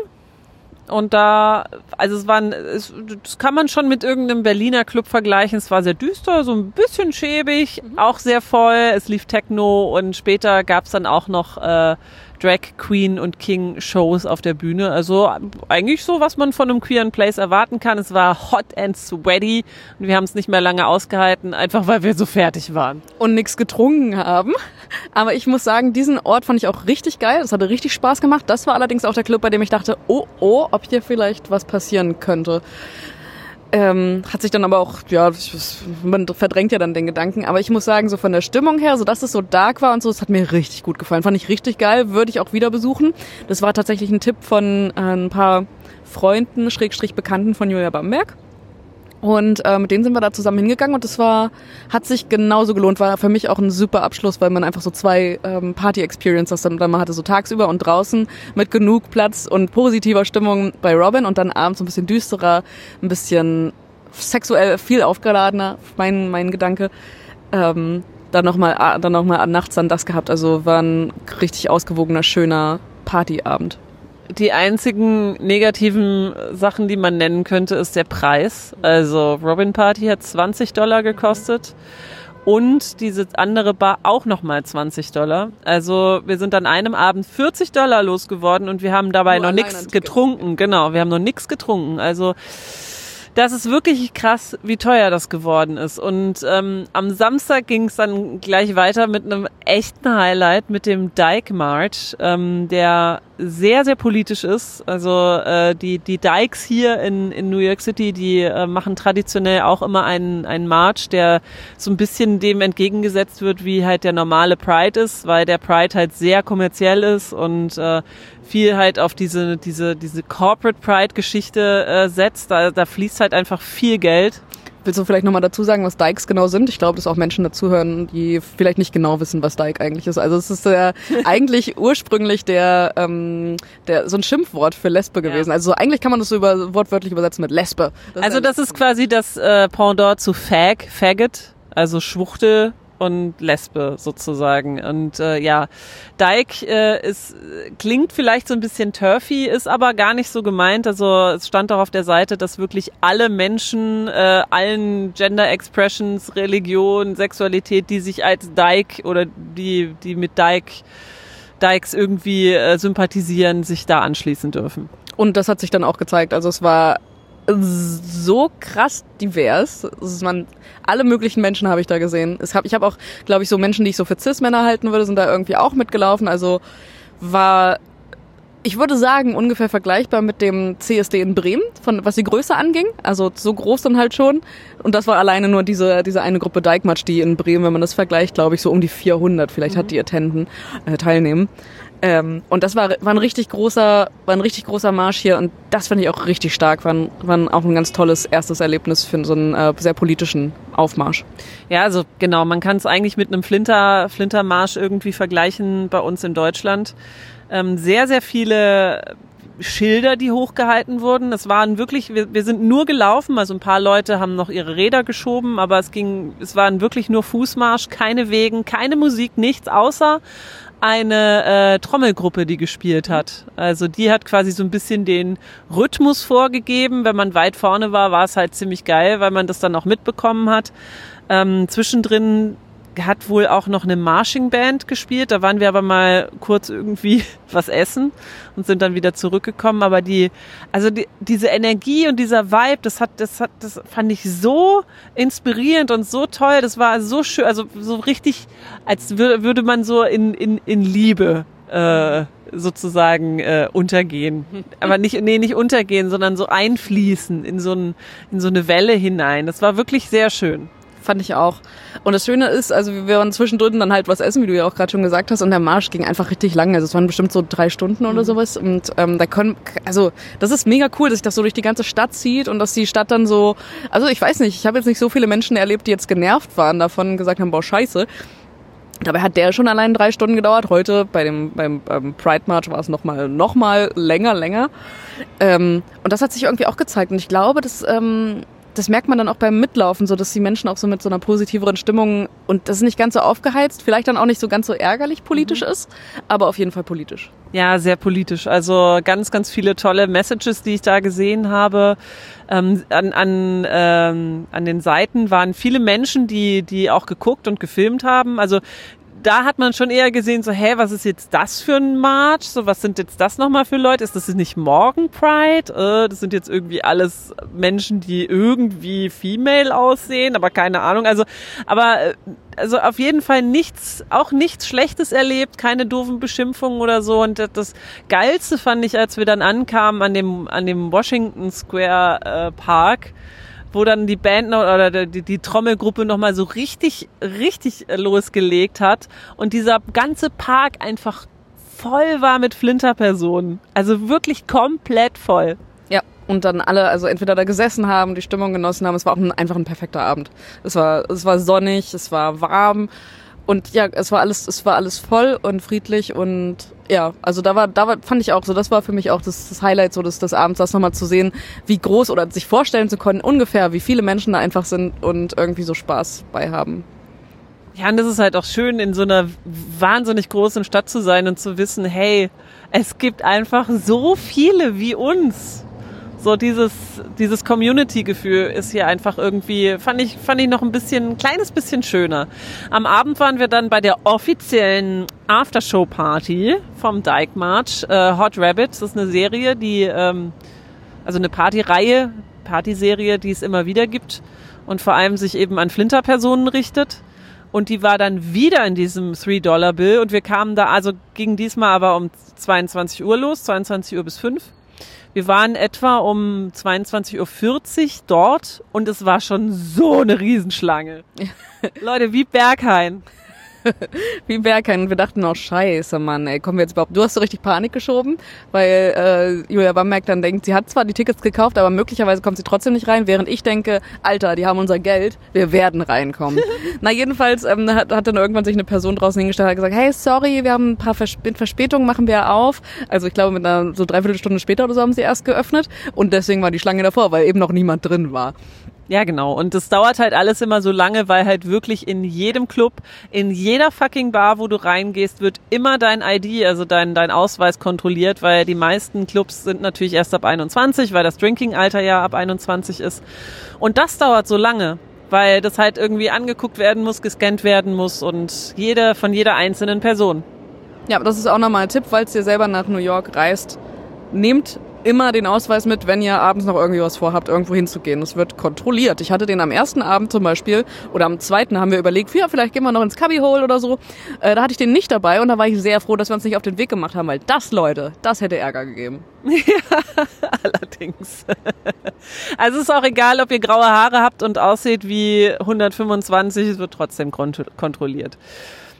Und da, also es waren, es, das kann man schon mit irgendeinem Berliner Club vergleichen. Es war sehr düster, so ein bisschen schäbig, mhm. auch sehr voll. Es lief Techno und später gab's dann auch noch äh, Drag Queen und King Shows auf der Bühne. Also eigentlich so, was man von einem queeren Place erwarten kann. Es war hot and sweaty und wir haben es nicht mehr lange ausgehalten, einfach weil wir so fertig waren. Und nichts getrunken haben. Aber ich muss sagen, diesen Ort fand ich auch richtig geil. Das hatte richtig Spaß gemacht. Das war allerdings auch der Club, bei dem ich dachte, oh, oh, ob hier vielleicht was passieren könnte. Ähm, hat sich dann aber auch, ja, man verdrängt ja dann den Gedanken. Aber ich muss sagen, so von der Stimmung her, so dass es so dark war und so, es hat mir richtig gut gefallen. Fand ich richtig geil, würde ich auch wieder besuchen. Das war tatsächlich ein Tipp von äh, ein paar Freunden, Schrägstrich Bekannten von Julia Bamberg. Und äh, mit denen sind wir da zusammen hingegangen und das war, hat sich genauso gelohnt, war für mich auch ein super Abschluss, weil man einfach so zwei ähm, Party-Experiences dann, dann mal hatte, so tagsüber und draußen mit genug Platz und positiver Stimmung bei Robin und dann abends ein bisschen düsterer, ein bisschen sexuell viel aufgeladener, mein, mein Gedanke. Ähm, dann nochmal dann noch mal nachts dann das gehabt, also war ein richtig ausgewogener, schöner Partyabend die einzigen negativen Sachen, die man nennen könnte, ist der Preis. Also Robin Party hat 20 Dollar gekostet und diese andere Bar auch nochmal 20 Dollar. Also wir sind an einem Abend 40 Dollar losgeworden und wir haben dabei Nur noch nichts getrunken. Genau, wir haben noch nichts getrunken. Also das ist wirklich krass, wie teuer das geworden ist. Und ähm, am Samstag ging es dann gleich weiter mit einem echten Highlight, mit dem Dyke March, ähm, der sehr, sehr politisch ist. Also äh, die, die Dykes hier in, in New York City, die äh, machen traditionell auch immer einen, einen March, der so ein bisschen dem entgegengesetzt wird, wie halt der normale Pride ist, weil der Pride halt sehr kommerziell ist und äh, viel halt auf diese, diese, diese Corporate Pride-Geschichte äh, setzt. Da, da fließt halt einfach viel Geld. Willst du vielleicht nochmal dazu sagen, was Dykes genau sind? Ich glaube, dass auch Menschen dazuhören, die vielleicht nicht genau wissen, was Dyke eigentlich ist. Also es ist ja (laughs) eigentlich ursprünglich der, ähm, der so ein Schimpfwort für Lesbe gewesen. Ja. Also eigentlich kann man das so über, wortwörtlich übersetzen mit Lesbe. Das also das ist quasi das äh, Pendant zu Fag, Faggot, also Schwuchtel und Lesbe sozusagen. Und äh, ja, Dyke äh, ist, klingt vielleicht so ein bisschen turfy, ist aber gar nicht so gemeint. Also es stand auch auf der Seite, dass wirklich alle Menschen, äh, allen Gender Expressions, Religion, Sexualität, die sich als Dyke oder die, die mit Dyke Dykes irgendwie äh, sympathisieren, sich da anschließen dürfen. Und das hat sich dann auch gezeigt. Also es war so krass divers. Man, alle möglichen Menschen habe ich da gesehen. Es hab, ich habe auch, glaube ich, so Menschen, die ich so für Cis-Männer halten würde, sind da irgendwie auch mitgelaufen. Also war, ich würde sagen, ungefähr vergleichbar mit dem CSD in Bremen, von was die Größe anging. Also so groß dann halt schon. Und das war alleine nur diese, diese eine Gruppe Dijkmatsch, die in Bremen, wenn man das vergleicht, glaube ich, so um die 400 vielleicht mhm. hat die Attenden äh, teilnehmen. Ähm, und das war, war ein richtig großer, war ein richtig großer Marsch hier und das fand ich auch richtig stark. War, ein, war auch ein ganz tolles erstes Erlebnis für so einen äh, sehr politischen Aufmarsch. Ja, also genau, man kann es eigentlich mit einem Flinter, Flintermarsch irgendwie vergleichen bei uns in Deutschland. Ähm, sehr, sehr viele Schilder, die hochgehalten wurden. Es waren wirklich, wir, wir sind nur gelaufen, also ein paar Leute haben noch ihre Räder geschoben, aber es ging, es waren wirklich nur Fußmarsch, keine Wegen, keine Musik, nichts außer eine äh, Trommelgruppe, die gespielt hat. Also die hat quasi so ein bisschen den Rhythmus vorgegeben. Wenn man weit vorne war, war es halt ziemlich geil, weil man das dann auch mitbekommen hat. Ähm, zwischendrin hat wohl auch noch eine Marching Band gespielt. Da waren wir aber mal kurz irgendwie (laughs) was essen und sind dann wieder zurückgekommen. Aber die, also die, diese Energie und dieser Vibe, das hat, das hat, das fand ich so inspirierend und so toll. Das war so schön, also so richtig, als würde man so in, in, in Liebe äh, sozusagen äh, untergehen. Aber nicht, nee, nicht untergehen, sondern so einfließen in so, ein, in so eine Welle hinein. Das war wirklich sehr schön fand ich auch. Und das Schöne ist, also wir waren zwischendrin dann halt was essen, wie du ja auch gerade schon gesagt hast, und der Marsch ging einfach richtig lang. Also es waren bestimmt so drei Stunden oder mhm. sowas. Und ähm, da können, also das ist mega cool, dass sich das so durch die ganze Stadt zieht und dass die Stadt dann so, also ich weiß nicht, ich habe jetzt nicht so viele Menschen erlebt, die jetzt genervt waren davon und gesagt haben, boah, scheiße. Dabei hat der schon allein drei Stunden gedauert. Heute bei dem beim, beim Pride March war es noch mal noch mal länger, länger. Ähm, und das hat sich irgendwie auch gezeigt. Und ich glaube, dass ähm, das merkt man dann auch beim Mitlaufen, so dass die Menschen auch so mit so einer positiveren Stimmung und das ist nicht ganz so aufgeheizt, vielleicht dann auch nicht so ganz so ärgerlich politisch mhm. ist, aber auf jeden Fall politisch. Ja, sehr politisch. Also ganz, ganz viele tolle Messages, die ich da gesehen habe. Ähm, an, an, ähm, an den Seiten waren viele Menschen, die, die auch geguckt und gefilmt haben. Also da hat man schon eher gesehen, so, hä, was ist jetzt das für ein March? So, was sind jetzt das nochmal für Leute? Ist das nicht Morgen Pride? Äh, das sind jetzt irgendwie alles Menschen, die irgendwie female aussehen, aber keine Ahnung. Also, aber, äh, also auf jeden Fall nichts, auch nichts Schlechtes erlebt, keine doofen Beschimpfungen oder so. Und das Geilste fand ich, als wir dann ankamen an dem, an dem Washington Square äh, Park, wo dann die Band noch, oder die, die Trommelgruppe nochmal so richtig, richtig losgelegt hat und dieser ganze Park einfach voll war mit Flinterpersonen. Also wirklich komplett voll. Ja, und dann alle, also entweder da gesessen haben, die Stimmung genossen haben. Es war auch ein, einfach ein perfekter Abend. Es war, es war sonnig, es war warm und ja, es war alles, es war alles voll und friedlich und ja, also da war, da war, fand ich auch so, das war für mich auch das, das Highlight so des, des Abends, das nochmal zu sehen, wie groß oder sich vorstellen zu können, ungefähr, wie viele Menschen da einfach sind und irgendwie so Spaß bei haben. Ja, und das ist halt auch schön, in so einer wahnsinnig großen Stadt zu sein und zu wissen, hey, es gibt einfach so viele wie uns so dieses, dieses Community-Gefühl ist hier einfach irgendwie, fand ich, fand ich noch ein bisschen, ein kleines bisschen schöner. Am Abend waren wir dann bei der offiziellen Aftershow-Party vom Dyke March. Äh, Hot Rabbit, das ist eine Serie, die, ähm, also eine Partyreihe, Partyserie, die es immer wieder gibt und vor allem sich eben an Flinterpersonen richtet. Und die war dann wieder in diesem 3-Dollar-Bill und wir kamen da, also ging diesmal aber um 22 Uhr los, 22 Uhr bis 5. Wir waren etwa um 22.40 Uhr dort und es war schon so eine Riesenschlange. Leute, wie Berghain. (laughs) wie Berghain. Und wir dachten auch, scheiße, Mann, ey, kommen wir jetzt überhaupt... Du hast so richtig Panik geschoben, weil äh, Julia Bamberg dann denkt, sie hat zwar die Tickets gekauft, aber möglicherweise kommt sie trotzdem nicht rein, während ich denke, Alter, die haben unser Geld, wir werden reinkommen. (laughs) Na jedenfalls ähm, hat, hat dann irgendwann sich eine Person draußen hingestellt und gesagt, hey, sorry, wir haben ein paar Vers Verspätungen, machen wir auf. Also ich glaube, mit einer so dreiviertel Stunde später oder so haben sie erst geöffnet und deswegen war die Schlange davor, weil eben noch niemand drin war. Ja, genau. Und das dauert halt alles immer so lange, weil halt wirklich in jedem Club, in jeder fucking Bar, wo du reingehst, wird immer dein ID, also dein, dein Ausweis kontrolliert, weil die meisten Clubs sind natürlich erst ab 21, weil das Drinking-Alter ja ab 21 ist. Und das dauert so lange, weil das halt irgendwie angeguckt werden muss, gescannt werden muss und jeder von jeder einzelnen Person. Ja, das ist auch nochmal ein Tipp, falls ihr selber nach New York reist. Nehmt immer den Ausweis mit, wenn ihr abends noch irgendwie was vorhabt, irgendwo hinzugehen. Es wird kontrolliert. Ich hatte den am ersten Abend zum Beispiel oder am zweiten haben wir überlegt, ja, vielleicht gehen wir noch ins Cubbyhole oder so. Äh, da hatte ich den nicht dabei und da war ich sehr froh, dass wir uns nicht auf den Weg gemacht haben, weil das, Leute, das hätte Ärger gegeben. (laughs) Ja, allerdings. (laughs) Also es ist auch egal, ob ihr graue Haare habt und aussieht wie 125, es wird trotzdem kontrolliert.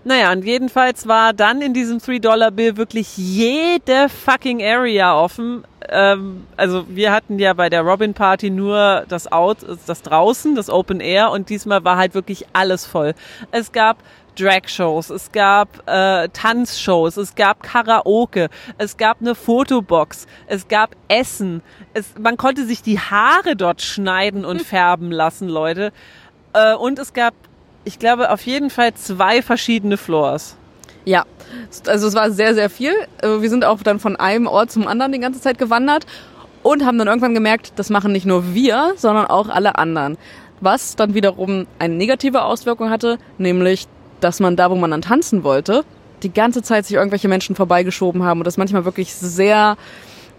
Naja, und jedenfalls war dann in diesem 3-Dollar-Bill wirklich jede fucking Area offen. Ähm, also wir hatten ja bei der Robin Party nur das Out, das draußen, das Open Air und diesmal war halt wirklich alles voll. Es gab Drag-Shows, es gab äh, Tanzshows, es gab Karaoke, es gab eine Fotobox, es gab Essen, es, man konnte sich die Haare dort schneiden und (laughs) färben lassen, Leute. Äh, und es gab ich glaube, auf jeden Fall zwei verschiedene Floors. Ja, also es war sehr, sehr viel. Äh, wir sind auch dann von einem Ort zum anderen die ganze Zeit gewandert und haben dann irgendwann gemerkt, das machen nicht nur wir, sondern auch alle anderen. Was dann wiederum eine negative Auswirkung hatte, nämlich, dass man da, wo man dann tanzen wollte, die ganze Zeit sich irgendwelche Menschen vorbeigeschoben haben und das manchmal wirklich sehr,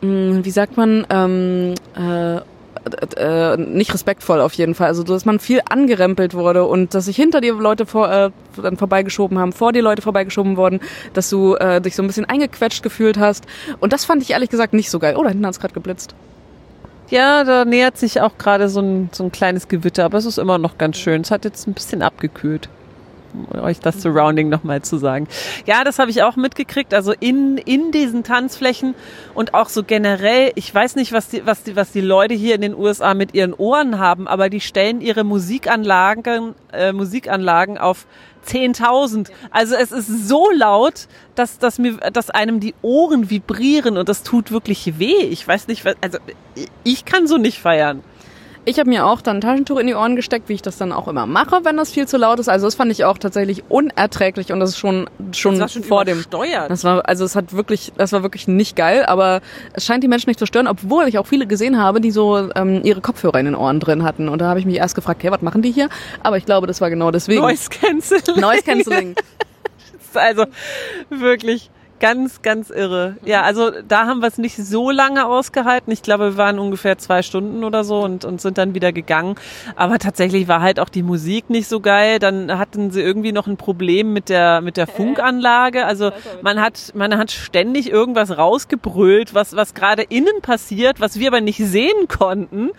hm, wie sagt man, ähm, äh, äh, nicht respektvoll auf jeden Fall. Also dass man viel angerempelt wurde und dass sich hinter dir Leute vor, äh, dann vorbeigeschoben haben, vor dir Leute vorbeigeschoben wurden, dass du äh, dich so ein bisschen eingequetscht gefühlt hast. Und das fand ich ehrlich gesagt nicht so geil. Oh, da hinten hat es gerade geblitzt. Ja, da nähert sich auch gerade so ein, so ein kleines Gewitter, aber es ist immer noch ganz schön. Es hat jetzt ein bisschen abgekühlt euch das Surrounding nochmal zu sagen. Ja, das habe ich auch mitgekriegt. Also in, in diesen Tanzflächen und auch so generell, ich weiß nicht, was die, was die, was die Leute hier in den USA mit ihren Ohren haben, aber die stellen ihre Musikanlagen, äh, Musikanlagen auf 10.000. Also es ist so laut, dass, dass mir, dass einem die Ohren vibrieren und das tut wirklich weh. Ich weiß nicht, was, also ich kann so nicht feiern. Ich habe mir auch dann ein Taschentuch in die Ohren gesteckt, wie ich das dann auch immer mache, wenn das viel zu laut ist. Also das fand ich auch tatsächlich unerträglich und das ist schon schon, das schon vor dem. Das war also es hat wirklich, das war wirklich nicht geil, aber es scheint die Menschen nicht zu stören, obwohl ich auch viele gesehen habe, die so ähm, ihre Kopfhörer in den Ohren drin hatten. Und da habe ich mich erst gefragt, hey, was machen die hier? Aber ich glaube, das war genau deswegen. Noise Cancelling. Noise Cancelling. (laughs) also wirklich Ganz, ganz irre. Ja, also da haben wir es nicht so lange ausgehalten. Ich glaube, wir waren ungefähr zwei Stunden oder so und, und sind dann wieder gegangen. Aber tatsächlich war halt auch die Musik nicht so geil. Dann hatten sie irgendwie noch ein Problem mit der, mit der Funkanlage. Also man hat, man hat ständig irgendwas rausgebrüllt, was, was gerade innen passiert, was wir aber nicht sehen konnten.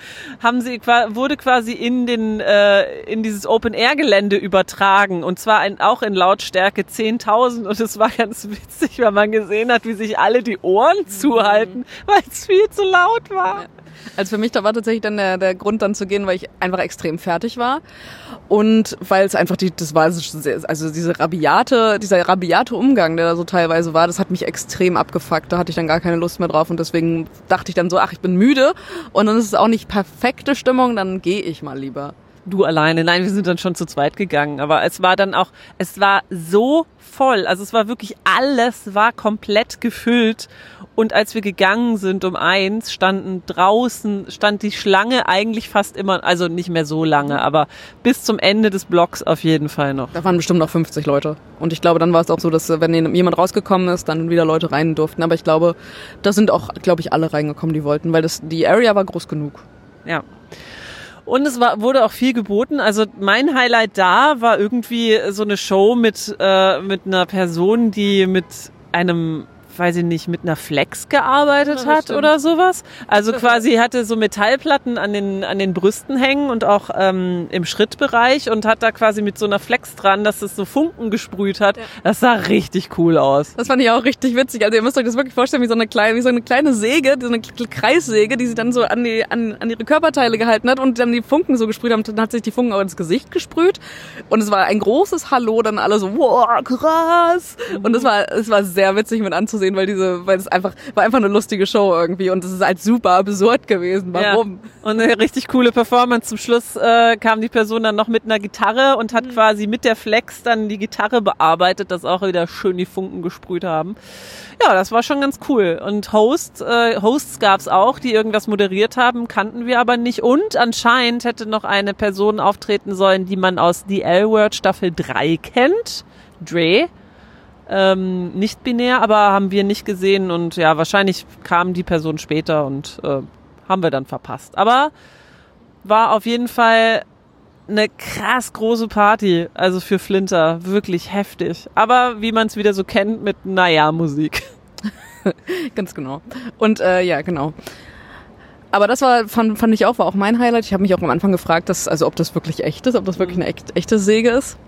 Haben sie, wurde quasi in den, äh, in dieses Open-Air-Gelände übertragen. Und zwar ein, auch in Lautstärke 10.000. Und es war ganz witzig, weil man gesehen hat, wie sich alle die Ohren mhm. zuhalten, weil es viel zu laut war. Ja. Also für mich, da war tatsächlich dann der, der Grund dann zu gehen, weil ich einfach extrem fertig war und weil es einfach die, das war also diese rabiate, dieser rabiate Umgang, der da so teilweise war, das hat mich extrem abgefuckt. Da hatte ich dann gar keine Lust mehr drauf und deswegen dachte ich dann so, ach, ich bin müde und dann ist es auch nicht perfekte Stimmung, dann gehe ich mal lieber du alleine. Nein, wir sind dann schon zu zweit gegangen. Aber es war dann auch, es war so voll. Also es war wirklich alles war komplett gefüllt. Und als wir gegangen sind um eins, standen draußen, stand die Schlange eigentlich fast immer, also nicht mehr so lange, aber bis zum Ende des Blocks auf jeden Fall noch. Da waren bestimmt noch 50 Leute. Und ich glaube, dann war es auch so, dass wenn jemand rausgekommen ist, dann wieder Leute rein durften. Aber ich glaube, da sind auch, glaube ich, alle reingekommen, die wollten, weil das, die Area war groß genug. Ja, Und es war, wurde auch viel geboten. Also mein Highlight da war irgendwie so eine Show mit, äh, mit einer Person, die mit einem weiß ich nicht, mit einer Flex gearbeitet ja, hat stimmt. oder sowas. Also (laughs) quasi hatte so Metallplatten an den, an den Brüsten hängen und auch ähm, im Schrittbereich und hat da quasi mit so einer Flex dran, dass es so Funken gesprüht hat. Ja. Das sah richtig cool aus. Das fand ich auch richtig witzig. Also ihr müsst euch das wirklich vorstellen, wie so eine kleine, wie so eine kleine Säge, so eine Kreissäge, die sie dann so an, die, an, an ihre Körperteile gehalten hat und dann die Funken so gesprüht haben. Dann hat sich die Funken auch ins Gesicht gesprüht. Und es war ein großes Hallo, dann alle so, wow, krass. Und es war, es war sehr witzig mit anzusehen gesehen, weil diese, weil es einfach, war einfach eine lustige Show irgendwie und es ist halt super absurd gewesen. Warum? Ja. Und eine richtig coole Performance. Zum Schluss äh, kam die Person dann noch mit einer Gitarre und hat mhm. quasi mit der Flex dann die Gitarre bearbeitet, dass auch wieder schön die Funken gesprüht haben. Ja, das war schon ganz cool. Und Host, äh, Hosts gab's auch, die irgendwas moderiert haben, kannten wir aber nicht. Und anscheinend hätte noch eine Person auftreten sollen, die man aus The L-Word Staffel 3 kennt. Dre ähm, nicht binär, aber haben wir nicht gesehen und ja, wahrscheinlich kam die Person später und äh, haben wir dann verpasst. Aber war auf jeden Fall eine krass große Party, also für Flinter, wirklich heftig. Aber wie man es wieder so kennt mit naja Musik. (laughs) Ganz genau. Und äh, ja, genau. Aber das war fand, fand ich auch war auch mein Highlight. Ich habe mich auch am Anfang gefragt, dass, also ob das wirklich echt ist, ob das wirklich eine echt, echte Säge ist.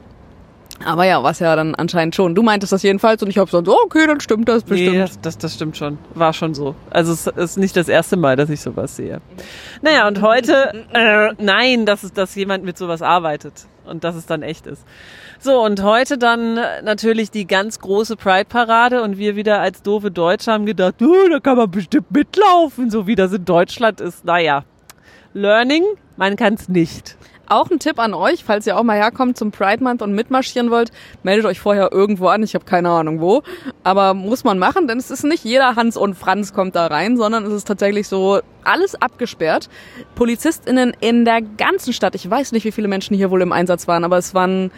Aber ja, was ja dann anscheinend schon. Du meintest das jedenfalls und ich habe so, oh, okay, dann stimmt das bestimmt. Nee, das, das, das stimmt schon. War schon so. Also es ist nicht das erste Mal, dass ich sowas sehe. Naja, und heute, äh, nein, dass, es, dass jemand mit sowas arbeitet und dass es dann echt ist. So, und heute dann natürlich die ganz große Pride-Parade und wir wieder als doofe Deutsche haben gedacht, oh, da kann man bestimmt mitlaufen, so wie das in Deutschland ist. Naja, Learning, man kann es nicht. Auch ein Tipp an euch, falls ihr auch mal herkommt zum Pride Month und mitmarschieren wollt, meldet euch vorher irgendwo an. Ich habe keine Ahnung wo. Aber muss man machen, denn es ist nicht jeder Hans und Franz kommt da rein, sondern es ist tatsächlich so alles abgesperrt. PolizistInnen in der ganzen Stadt. Ich weiß nicht, wie viele Menschen hier wohl im Einsatz waren, aber es waren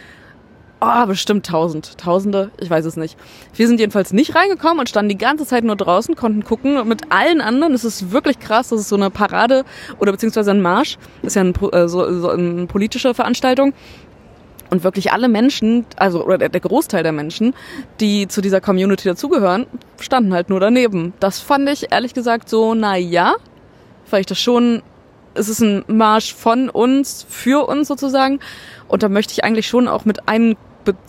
oh, bestimmt tausend, tausende, ich weiß es nicht. Wir sind jedenfalls nicht reingekommen und standen die ganze Zeit nur draußen, konnten gucken mit allen anderen. Es ist wirklich krass, das ist so eine Parade oder beziehungsweise ein Marsch. Das ist ja ein, äh, so, so eine politische Veranstaltung. Und wirklich alle Menschen, also oder der Großteil der Menschen, die zu dieser Community dazugehören, standen halt nur daneben. Das fand ich ehrlich gesagt so, na ja, weil ich das schon es ist ein Marsch von uns, für uns sozusagen. Und da möchte ich eigentlich schon auch mit ein,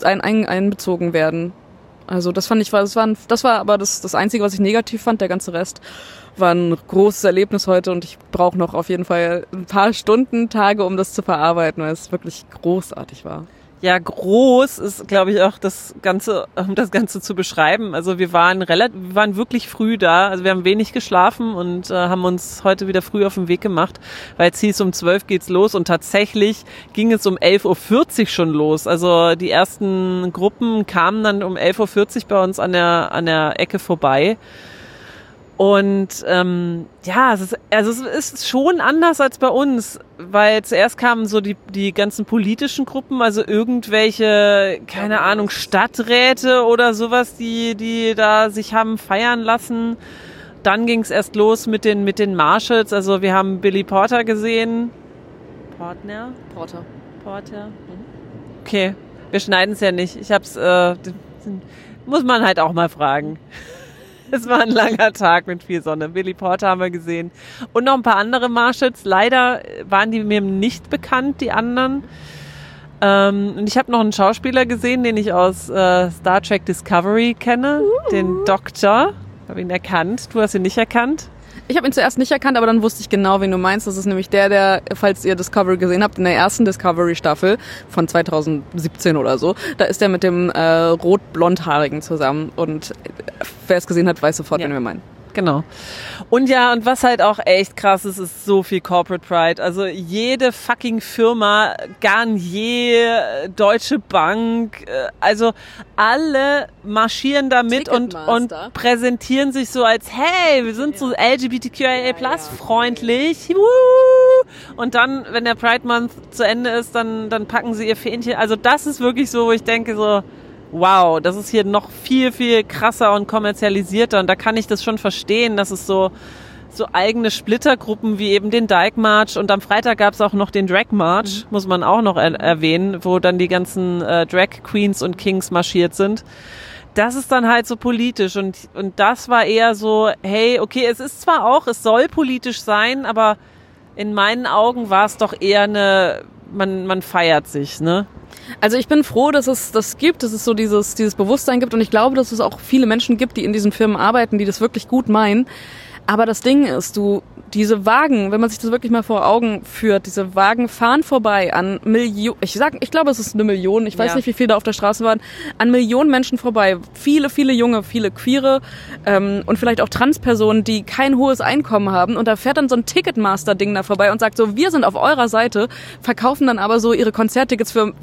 ein, ein, einbezogen werden. Also das fand ich, das war, das war aber das, das Einzige, was ich negativ fand. Der ganze Rest war ein großes Erlebnis heute und ich brauche noch auf jeden Fall ein paar Stunden, Tage, um das zu verarbeiten, weil es wirklich großartig war ja, groß ist, glaube ich, auch das Ganze, um das Ganze zu beschreiben. Also wir waren relativ, wir waren wirklich früh da. Also wir haben wenig geschlafen und äh, haben uns heute wieder früh auf den Weg gemacht, weil es hieß, um 12 geht's los und tatsächlich ging es um 11.40 Uhr schon los. Also die ersten Gruppen kamen dann um 11.40 Uhr bei uns an der, an der Ecke vorbei. Und ähm, ja, es ist, also es ist schon anders als bei uns, weil zuerst kamen so die, die ganzen politischen Gruppen, also irgendwelche, keine Ahnung, Stadträte oder sowas, die, die da sich haben feiern lassen. Dann ging es erst los mit den, mit den Marshalls, also wir haben Billy Porter gesehen. Portner? Porter. Porter. Okay, wir schneiden es ja nicht. Ich hab's, äh, muss man halt auch mal fragen. (laughs) Es war ein langer Tag mit viel Sonne. Billy Porter haben wir gesehen. Und noch ein paar andere Marshalls. Leider waren die mir nicht bekannt, die anderen. Ähm, und ich habe noch einen Schauspieler gesehen, den ich aus äh, Star Trek Discovery kenne, uh. den Doktor. Habe ihn erkannt. Du hast ihn nicht erkannt. Ich habe ihn zuerst nicht erkannt, aber dann wusste ich genau, wen du meinst. Das ist nämlich der, der, falls ihr Discovery gesehen habt, in der ersten Discovery-Staffel von 2017 oder so, da ist er mit dem äh, rot-blondhaarigen zusammen. Und wer es gesehen hat, weiß sofort, ja. wen wir meinen. Genau. Und ja, und was halt auch echt krass ist, ist so viel Corporate Pride. Also jede fucking Firma, Garnier, Deutsche Bank, äh, also alle marschieren da mit und, und präsentieren sich so als, hey, wir sind so LGBTQIA plus freundlich. Und dann, wenn der Pride Month zu Ende ist, dann, dann packen sie ihr Fähnchen. Also das ist wirklich so, wo ich denke so, wow, das ist hier noch viel, viel krasser und kommerzialisierter. Und da kann ich das schon verstehen, dass es so so eigene Splittergruppen wie eben den Dyke March und am Freitag gab es auch noch den Drag March, mhm. muss man auch noch er erwähnen, wo dann die ganzen äh, Drag Queens und Kings marschiert sind. Das ist dann halt so politisch und, und das war eher so, hey, okay, es ist zwar auch, es soll politisch sein, aber in meinen Augen war es doch eher eine, man, man feiert sich, ne? Also ich bin froh, dass es das gibt, dass es so dieses, dieses Bewusstsein gibt und ich glaube, dass es auch viele Menschen gibt, die in diesen Firmen arbeiten, die das wirklich gut meinen. Aber das Ding ist, du, diese Wagen, wenn man sich das wirklich mal vor Augen führt, diese Wagen fahren vorbei an Millionen, ich sag, ich glaube, es ist eine Million, ich weiß ja. nicht, wie viele da auf der Straße waren, an Millionen Menschen vorbei. Viele, viele junge, viele queere ähm, und vielleicht auch Transpersonen, die kein hohes Einkommen haben. Und da fährt dann so ein Ticketmaster-Ding da vorbei und sagt so, wir sind auf eurer Seite, verkaufen dann aber so ihre Konzerttickets für,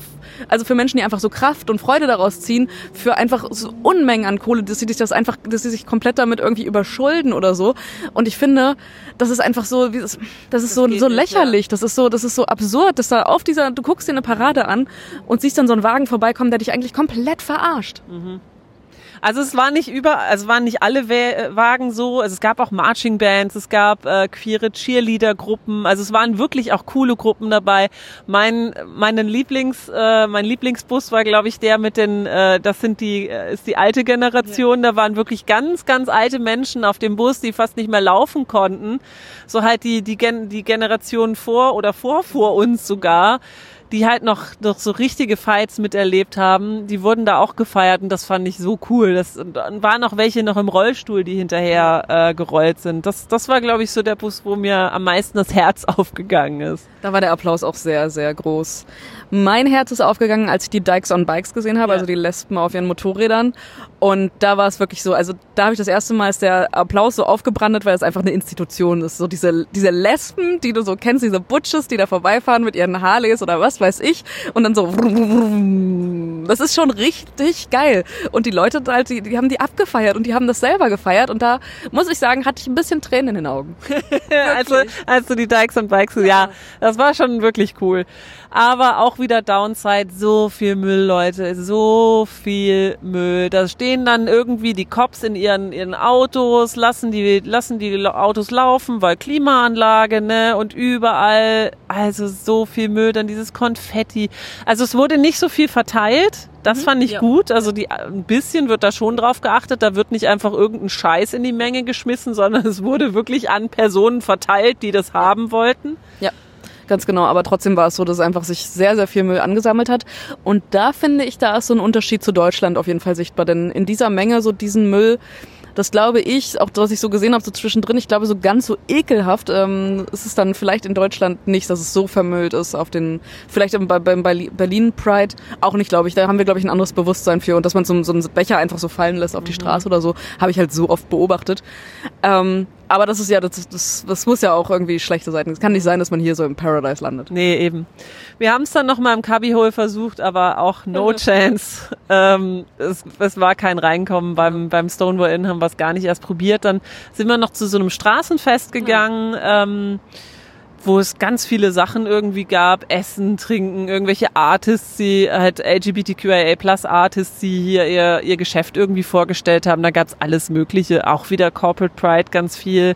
also für Menschen, die einfach so Kraft und Freude daraus ziehen, für einfach so Unmengen an Kohle, dass sie sich das einfach, dass sie sich komplett damit irgendwie überschulden oder so. Und ich finde, das ist einfach so, das, das ist so, so lächerlich, das ist so, das ist so absurd, dass da auf dieser, du guckst dir eine Parade an und siehst dann so einen Wagen vorbeikommen, der dich eigentlich komplett verarscht. Mhm. Also es war nicht über, also waren nicht alle Wagen so. Also es gab auch Marching Bands, es gab äh, queere Cheerleader-Gruppen. Also es waren wirklich auch coole Gruppen dabei. Mein, meinen Lieblings, äh, mein Lieblingsbus war, glaube ich, der mit den, äh, das sind die, äh, ist die alte Generation. Ja. Da waren wirklich ganz, ganz alte Menschen auf dem Bus, die fast nicht mehr laufen konnten. So halt die, die, Gen die Generation vor oder vor vor uns sogar die halt noch, noch so richtige Fights miterlebt haben, die wurden da auch gefeiert und das fand ich so cool. Das und dann waren auch welche noch im Rollstuhl, die hinterher äh, gerollt sind. Das, das war, glaube ich, so der Bus, wo mir am meisten das Herz (laughs) aufgegangen ist. Da war der Applaus auch sehr, sehr groß. Mein Herz ist aufgegangen, als ich die Dykes on Bikes gesehen habe, ja. also die Lesben auf ihren Motorrädern. Und da war es wirklich so, also da habe ich das erste Mal ist der Applaus so aufgebrandet, weil es einfach eine Institution ist. So diese, diese Lesben, die du so kennst, diese Butches, die da vorbeifahren mit ihren Harleys oder was weiß ich. Und dann so, das ist schon richtig geil. Und die Leute halt, die, die haben die abgefeiert und die haben das selber gefeiert. Und da muss ich sagen, hatte ich ein bisschen Tränen in den Augen. (laughs) also, also die Dykes und Bikes, ja, das war schon wirklich cool. Aber auch wieder Downside, so viel Müll, Leute, so viel Müll. Da stehen dann irgendwie die Cops in ihren, ihren Autos, lassen die, lassen die Autos laufen, weil Klimaanlage, ne, und überall, also so viel Müll, dann dieses Konfetti. Also es wurde nicht so viel verteilt. Das mhm, fand ich ja. gut. Also die, ein bisschen wird da schon drauf geachtet. Da wird nicht einfach irgendein Scheiß in die Menge geschmissen, sondern (laughs) es wurde wirklich an Personen verteilt, die das haben wollten. Ja. Ganz genau, aber trotzdem war es so, dass einfach sich sehr, sehr viel Müll angesammelt hat. Und da finde ich, da ist so ein Unterschied zu Deutschland auf jeden Fall sichtbar. Denn in dieser Menge so diesen Müll, das glaube ich, auch was ich so gesehen habe, so zwischendrin, ich glaube, so ganz so ekelhaft ähm, ist es dann vielleicht in Deutschland nicht, dass es so vermüllt ist auf den, vielleicht beim Berlin Pride auch nicht, glaube ich. Da haben wir, glaube ich, ein anderes Bewusstsein für. Und dass man so, so einen Becher einfach so fallen lässt auf die mhm. Straße oder so, habe ich halt so oft beobachtet. Ähm, aber das ist ja, das, das, das muss ja auch irgendwie schlechte Seiten. Es kann nicht sein, dass man hier so im Paradise landet. Nee, eben. Wir haben es dann nochmal im Cubby Hole versucht, aber auch no chance. Ähm, es, es war kein Reinkommen. Beim, beim Stonewall Inn haben wir es gar nicht erst probiert. Dann sind wir noch zu so einem Straßenfest gegangen. Ähm, wo es ganz viele Sachen irgendwie gab, Essen, Trinken, irgendwelche Artists, die halt LGBTQIA Plus Artists, die hier ihr, ihr Geschäft irgendwie vorgestellt haben. Da gab's alles Mögliche, auch wieder Corporate Pride ganz viel.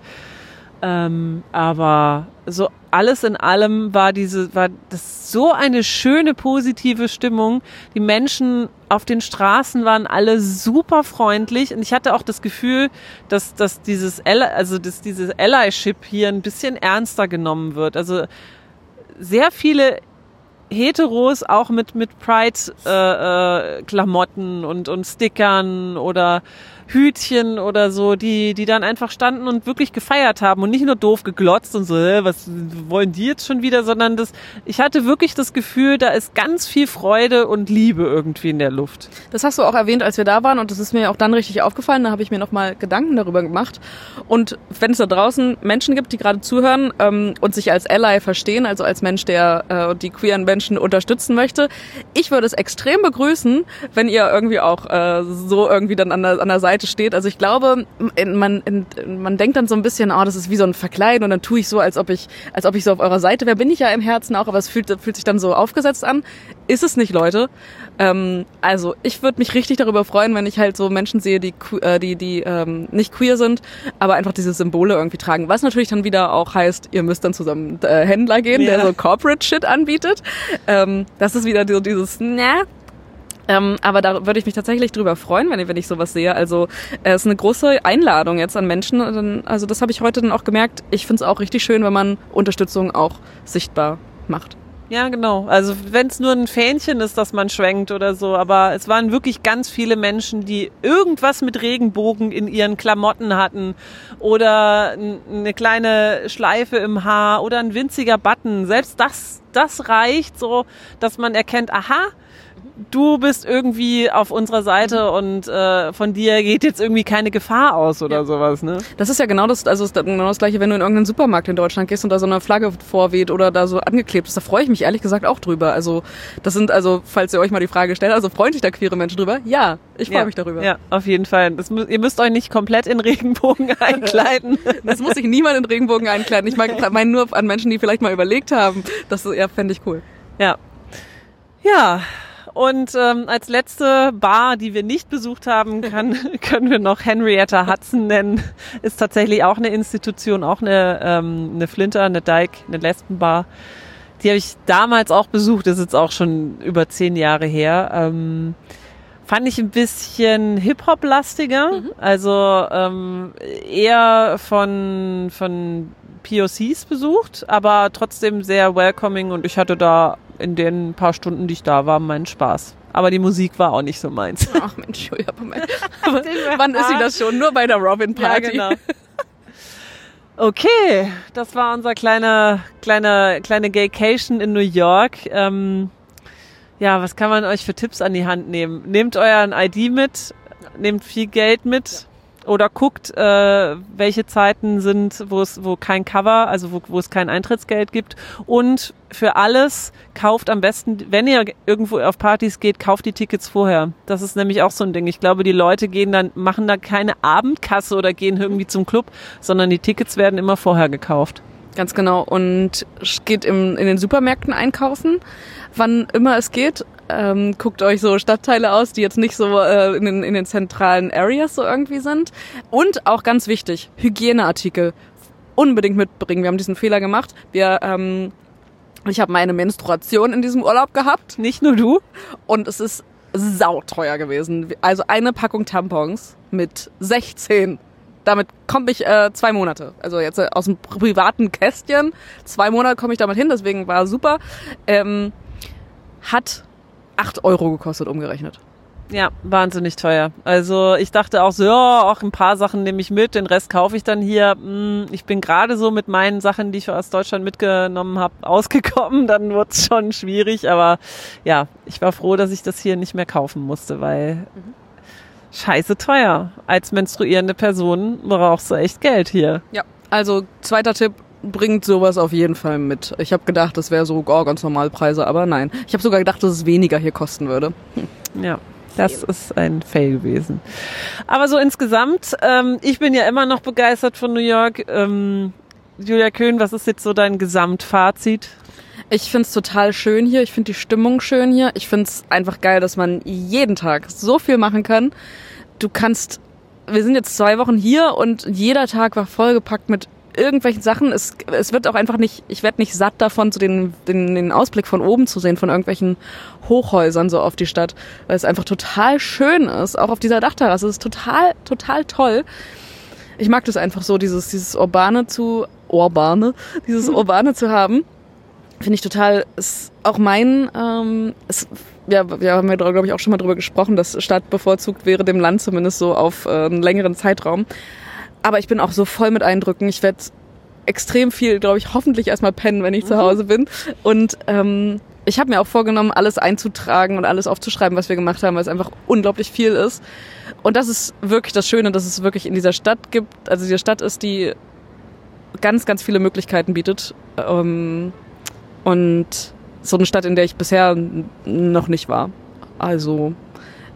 Ähm, aber so alles in allem war diese, war das so eine schöne positive Stimmung. Die Menschen auf den Straßen waren alle super freundlich und ich hatte auch das Gefühl, dass, dass dieses, also dass dieses Allyship hier ein bisschen ernster genommen wird. Also sehr viele Heteros auch mit mit Pride äh, äh, und und Stickern oder Hütchen oder so, die, die dann einfach standen und wirklich gefeiert haben und nicht nur doof geglotzt und so, was wollen die jetzt schon wieder, sondern das, ich hatte wirklich das Gefühl, da ist ganz viel Freude und Liebe irgendwie in der Luft. Das hast du auch erwähnt, als wir da waren und das ist mir auch dann richtig aufgefallen, da habe ich mir nochmal Gedanken darüber gemacht und wenn es da draußen Menschen gibt, die gerade zuhören ähm, und sich als Ally verstehen, also als Mensch, der äh, die queeren Menschen unterstützen möchte, ich würde es extrem begrüßen, wenn ihr irgendwie auch äh, so irgendwie dann an der, an der Seite Seite steht. Also ich glaube, man, man denkt dann so ein bisschen, oh, das ist wie so ein Verkleiden und dann tue ich so, als ob ich, als ob ich so auf eurer Seite wäre. Bin ich ja im Herzen auch, aber es fühlt, fühlt sich dann so aufgesetzt an. Ist es nicht, Leute. Ähm, also ich würde mich richtig darüber freuen, wenn ich halt so Menschen sehe, die, äh, die, die ähm, nicht queer sind, aber einfach diese Symbole irgendwie tragen. Was natürlich dann wieder auch heißt, ihr müsst dann zusammen äh, Händler gehen, ja. der so Corporate Shit anbietet. Ähm, das ist wieder so dieses, na, ähm, aber da würde ich mich tatsächlich drüber freuen, wenn ich, wenn ich sowas sehe. Also es ist eine große Einladung jetzt an Menschen. Also das habe ich heute dann auch gemerkt. Ich finde es auch richtig schön, wenn man Unterstützung auch sichtbar macht. Ja, genau. Also wenn es nur ein Fähnchen ist, dass man schwenkt oder so, aber es waren wirklich ganz viele Menschen, die irgendwas mit Regenbogen in ihren Klamotten hatten oder eine kleine Schleife im Haar oder ein winziger Button. Selbst das, das reicht so, dass man erkennt, aha, du bist irgendwie auf unserer Seite und äh, von dir geht jetzt irgendwie keine Gefahr aus oder ja. sowas, ne? Das ist ja genau das, also ist genau das gleiche, wenn du in irgendeinen Supermarkt in Deutschland gehst und da so eine Flagge vorweht oder da so angeklebt ist. Da freue ich mich ehrlich gesagt auch drüber. Also das sind also, falls ihr euch mal die Frage stellt, also freuen sich da queere Menschen drüber? Ja, ich freue ja. mich darüber. Ja, auf jeden Fall. Das, ihr müsst euch nicht komplett in Regenbogen (laughs) einkleiden. das muss sich niemand in Regenbogen einkleiden. Ich meine mein nur an Menschen, die vielleicht mal überlegt haben. Das ja, fände ich cool. Ja. Ja, und ähm, als letzte Bar, die wir nicht besucht haben, kann, (laughs) können wir noch Henrietta Hudson nennen. Ist tatsächlich auch eine Institution, auch eine, ähm, eine Flinter, eine Dyke, eine Lesbenbar. Die habe ich damals auch besucht, das ist jetzt auch schon über zehn Jahre her. Ähm, fand ich ein bisschen Hip-Hop-lastiger, mhm. also ähm, eher von, von POCs besucht, aber trotzdem sehr welcoming und ich hatte da in den paar Stunden, die ich da war, meinen Spaß. Aber die Musik war auch nicht so meins. (laughs) Ach Mensch, Julia, Moment. Aber (laughs) wann ist sie das schon? Nur bei der Robin Party. Ja, genau. (laughs) Okay, das war unser kleiner, kleiner, kleine Gaycation in New York. Ähm, ja, was kann man euch für Tipps an die Hand nehmen? Nehmt euren ID mit, nehmt viel Geld mit oder guckt, äh, welche Zeiten sind, wo es, wo kein Cover, also wo, wo es kein Eintrittsgeld gibt. Und für alles kauft am besten, wenn ihr irgendwo auf Partys geht, kauft die Tickets vorher. Das ist nämlich auch so ein Ding. Ich glaube, die Leute gehen dann, machen da keine Abendkasse oder gehen irgendwie zum Club, sondern die Tickets werden immer vorher gekauft. Ganz genau. Und geht im, in den Supermärkten einkaufen, wann immer es geht. Ähm, guckt euch so Stadtteile aus, die jetzt nicht so äh, in, den, in den zentralen Areas so irgendwie sind. Und auch ganz wichtig, Hygieneartikel unbedingt mitbringen. Wir haben diesen Fehler gemacht. Wir ähm, ich habe meine Menstruation in diesem Urlaub gehabt. Nicht nur du. Und es ist sauteuer gewesen. Also eine Packung Tampons mit 16 damit komme ich äh, zwei Monate. Also jetzt äh, aus dem privaten Kästchen. Zwei Monate komme ich damit hin, deswegen war super. Ähm, hat acht Euro gekostet, umgerechnet. Ja, wahnsinnig teuer. Also ich dachte auch so, ja, auch ein paar Sachen nehme ich mit, den Rest kaufe ich dann hier. Hm, ich bin gerade so mit meinen Sachen, die ich aus Deutschland mitgenommen habe, (laughs) ausgekommen. Dann wurde es schon schwierig, aber ja, ich war froh, dass ich das hier nicht mehr kaufen musste, weil mhm scheiße teuer. Als menstruierende Person brauchst du echt Geld hier. Ja, also zweiter Tipp, bringt sowas auf jeden Fall mit. Ich habe gedacht, das wäre so oh, ganz normal Preise, aber nein. Ich habe sogar gedacht, dass es weniger hier kosten würde. Hm. Ja. Das ist ein Fail gewesen. Aber so insgesamt, ähm, ich bin ja immer noch begeistert von New York. Ähm, Julia Köhn, was ist jetzt so dein Gesamtfazit? Ich find's total schön hier. Ich find die Stimmung schön hier. Ich find's einfach geil, dass man jeden Tag so viel machen kann. Du kannst, wir sind jetzt zwei Wochen hier und jeder Tag war vollgepackt mit irgendwelchen Sachen. Es, es wird auch einfach nicht, ich werde nicht satt davon, so den, den, den Ausblick von oben zu sehen, von irgendwelchen Hochhäusern so auf die Stadt, weil es einfach total schön ist, auch auf dieser Dachterrasse. Es ist total, total toll. Ich mag das einfach so, dieses, dieses Urbane zu, Urbane, (laughs) dieses Urbane zu haben finde ich total, ist auch mein, ähm, ist, ja, wir haben ja, glaube ich, auch schon mal drüber gesprochen, dass Stadt bevorzugt wäre, dem Land zumindest so auf äh, einen längeren Zeitraum. Aber ich bin auch so voll mit Eindrücken. Ich werde extrem viel, glaube ich, hoffentlich erstmal pennen, wenn ich mhm. zu Hause bin. Und ähm, ich habe mir auch vorgenommen, alles einzutragen und alles aufzuschreiben, was wir gemacht haben, weil es einfach unglaublich viel ist. Und das ist wirklich das Schöne, dass es wirklich in dieser Stadt gibt. Also diese Stadt ist, die ganz, ganz viele Möglichkeiten bietet. Ähm, und so eine Stadt, in der ich bisher noch nicht war. Also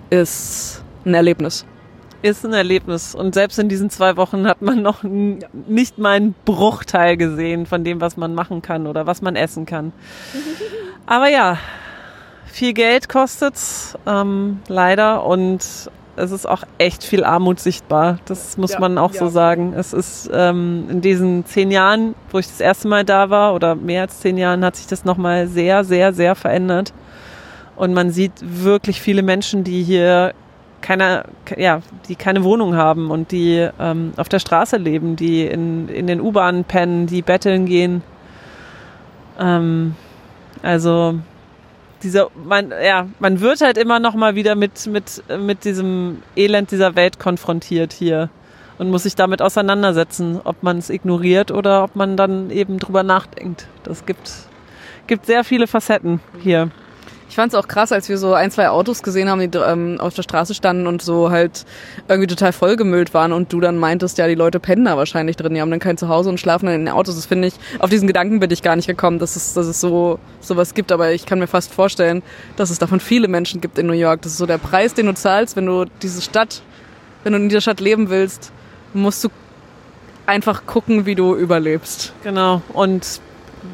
ist ein Erlebnis. ist ein Erlebnis. Und selbst in diesen zwei Wochen hat man noch nicht mal einen Bruchteil gesehen von dem, was man machen kann oder was man essen kann. (laughs) Aber ja, viel Geld kostet's ähm, leider und es ist auch echt viel Armut sichtbar. Das muss ja, man auch ja. so sagen. Es ist ähm, in diesen zehn Jahren, wo ich das erste Mal da war, oder mehr als zehn Jahren, hat sich das nochmal sehr, sehr, sehr verändert. Und man sieht wirklich viele Menschen, die hier keine, ja, die keine Wohnung haben und die ähm, auf der Straße leben, die in, in den U-Bahnen pennen, die betteln gehen. Ähm, also dieser, man, ja, man wird halt immer noch mal wieder mit, mit, mit diesem Elend dieser Welt konfrontiert hier und muss sich damit auseinandersetzen, ob man es ignoriert oder ob man dann eben drüber nachdenkt. Das gibt, gibt sehr viele Facetten hier. Ich fand es auch krass, als wir so ein, zwei Autos gesehen haben, die ähm, auf der Straße standen und so halt irgendwie total vollgemüllt waren und du dann meintest, ja, die Leute pennen da wahrscheinlich drin, die haben dann kein Zuhause und schlafen dann in den Autos. Das finde ich, auf diesen Gedanken bin ich gar nicht gekommen, dass es, dass es so sowas gibt, aber ich kann mir fast vorstellen, dass es davon viele Menschen gibt in New York. Das ist so der Preis, den du zahlst, wenn du diese Stadt, wenn du in dieser Stadt leben willst, musst du einfach gucken, wie du überlebst. Genau. Und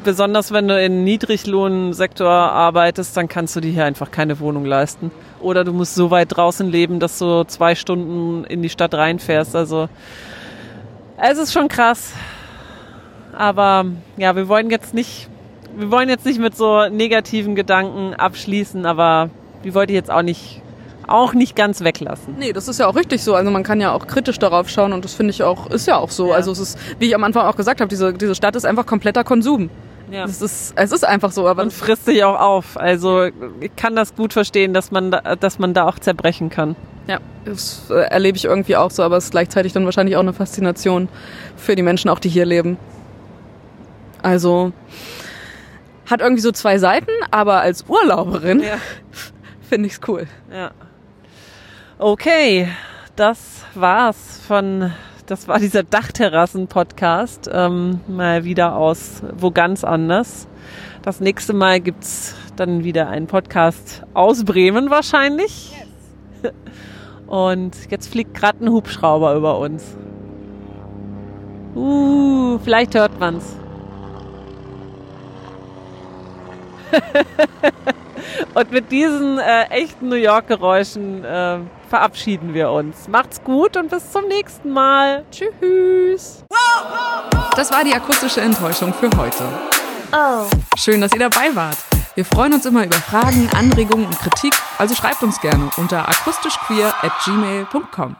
besonders wenn du in Niedriglohnsektor arbeitest, dann kannst du dir hier einfach keine Wohnung leisten. Oder du musst so weit draußen leben, dass du zwei Stunden in die Stadt reinfährst. Also es ist schon krass. Aber ja, wir wollen jetzt nicht, wir wollen jetzt nicht mit so negativen Gedanken abschließen, aber wir wollten jetzt auch nicht auch nicht ganz weglassen. Nee, das ist ja auch richtig so. Also man kann ja auch kritisch darauf schauen und das finde ich auch, ist ja auch so. Ja. Also es ist, wie ich am Anfang auch gesagt habe, diese, diese Stadt ist einfach kompletter Konsum. Ja. Es, ist, es ist einfach so. Aber und frisst sich auch auf. Also ich kann das gut verstehen, dass man da, dass man da auch zerbrechen kann. Ja, das äh, erlebe ich irgendwie auch so, aber es ist gleichzeitig dann wahrscheinlich auch eine Faszination für die Menschen, auch die hier leben. Also hat irgendwie so zwei Seiten, aber als Urlauberin ja. (laughs) finde ich es cool. Ja. Okay, das war's von das war dieser Dachterrassen-Podcast, ähm, mal wieder aus wo ganz anders. Das nächste Mal gibt's dann wieder einen Podcast aus Bremen wahrscheinlich. Yes. Und jetzt fliegt gerade ein Hubschrauber über uns. Uh, vielleicht hört man's. (laughs) Und mit diesen äh, echten New York-Geräuschen äh, verabschieden wir uns. Macht's gut und bis zum nächsten Mal. Tschüss. Das war die akustische Enttäuschung für heute. Oh. Schön, dass ihr dabei wart. Wir freuen uns immer über Fragen, Anregungen und Kritik, also schreibt uns gerne unter akustischqueer at gmail.com.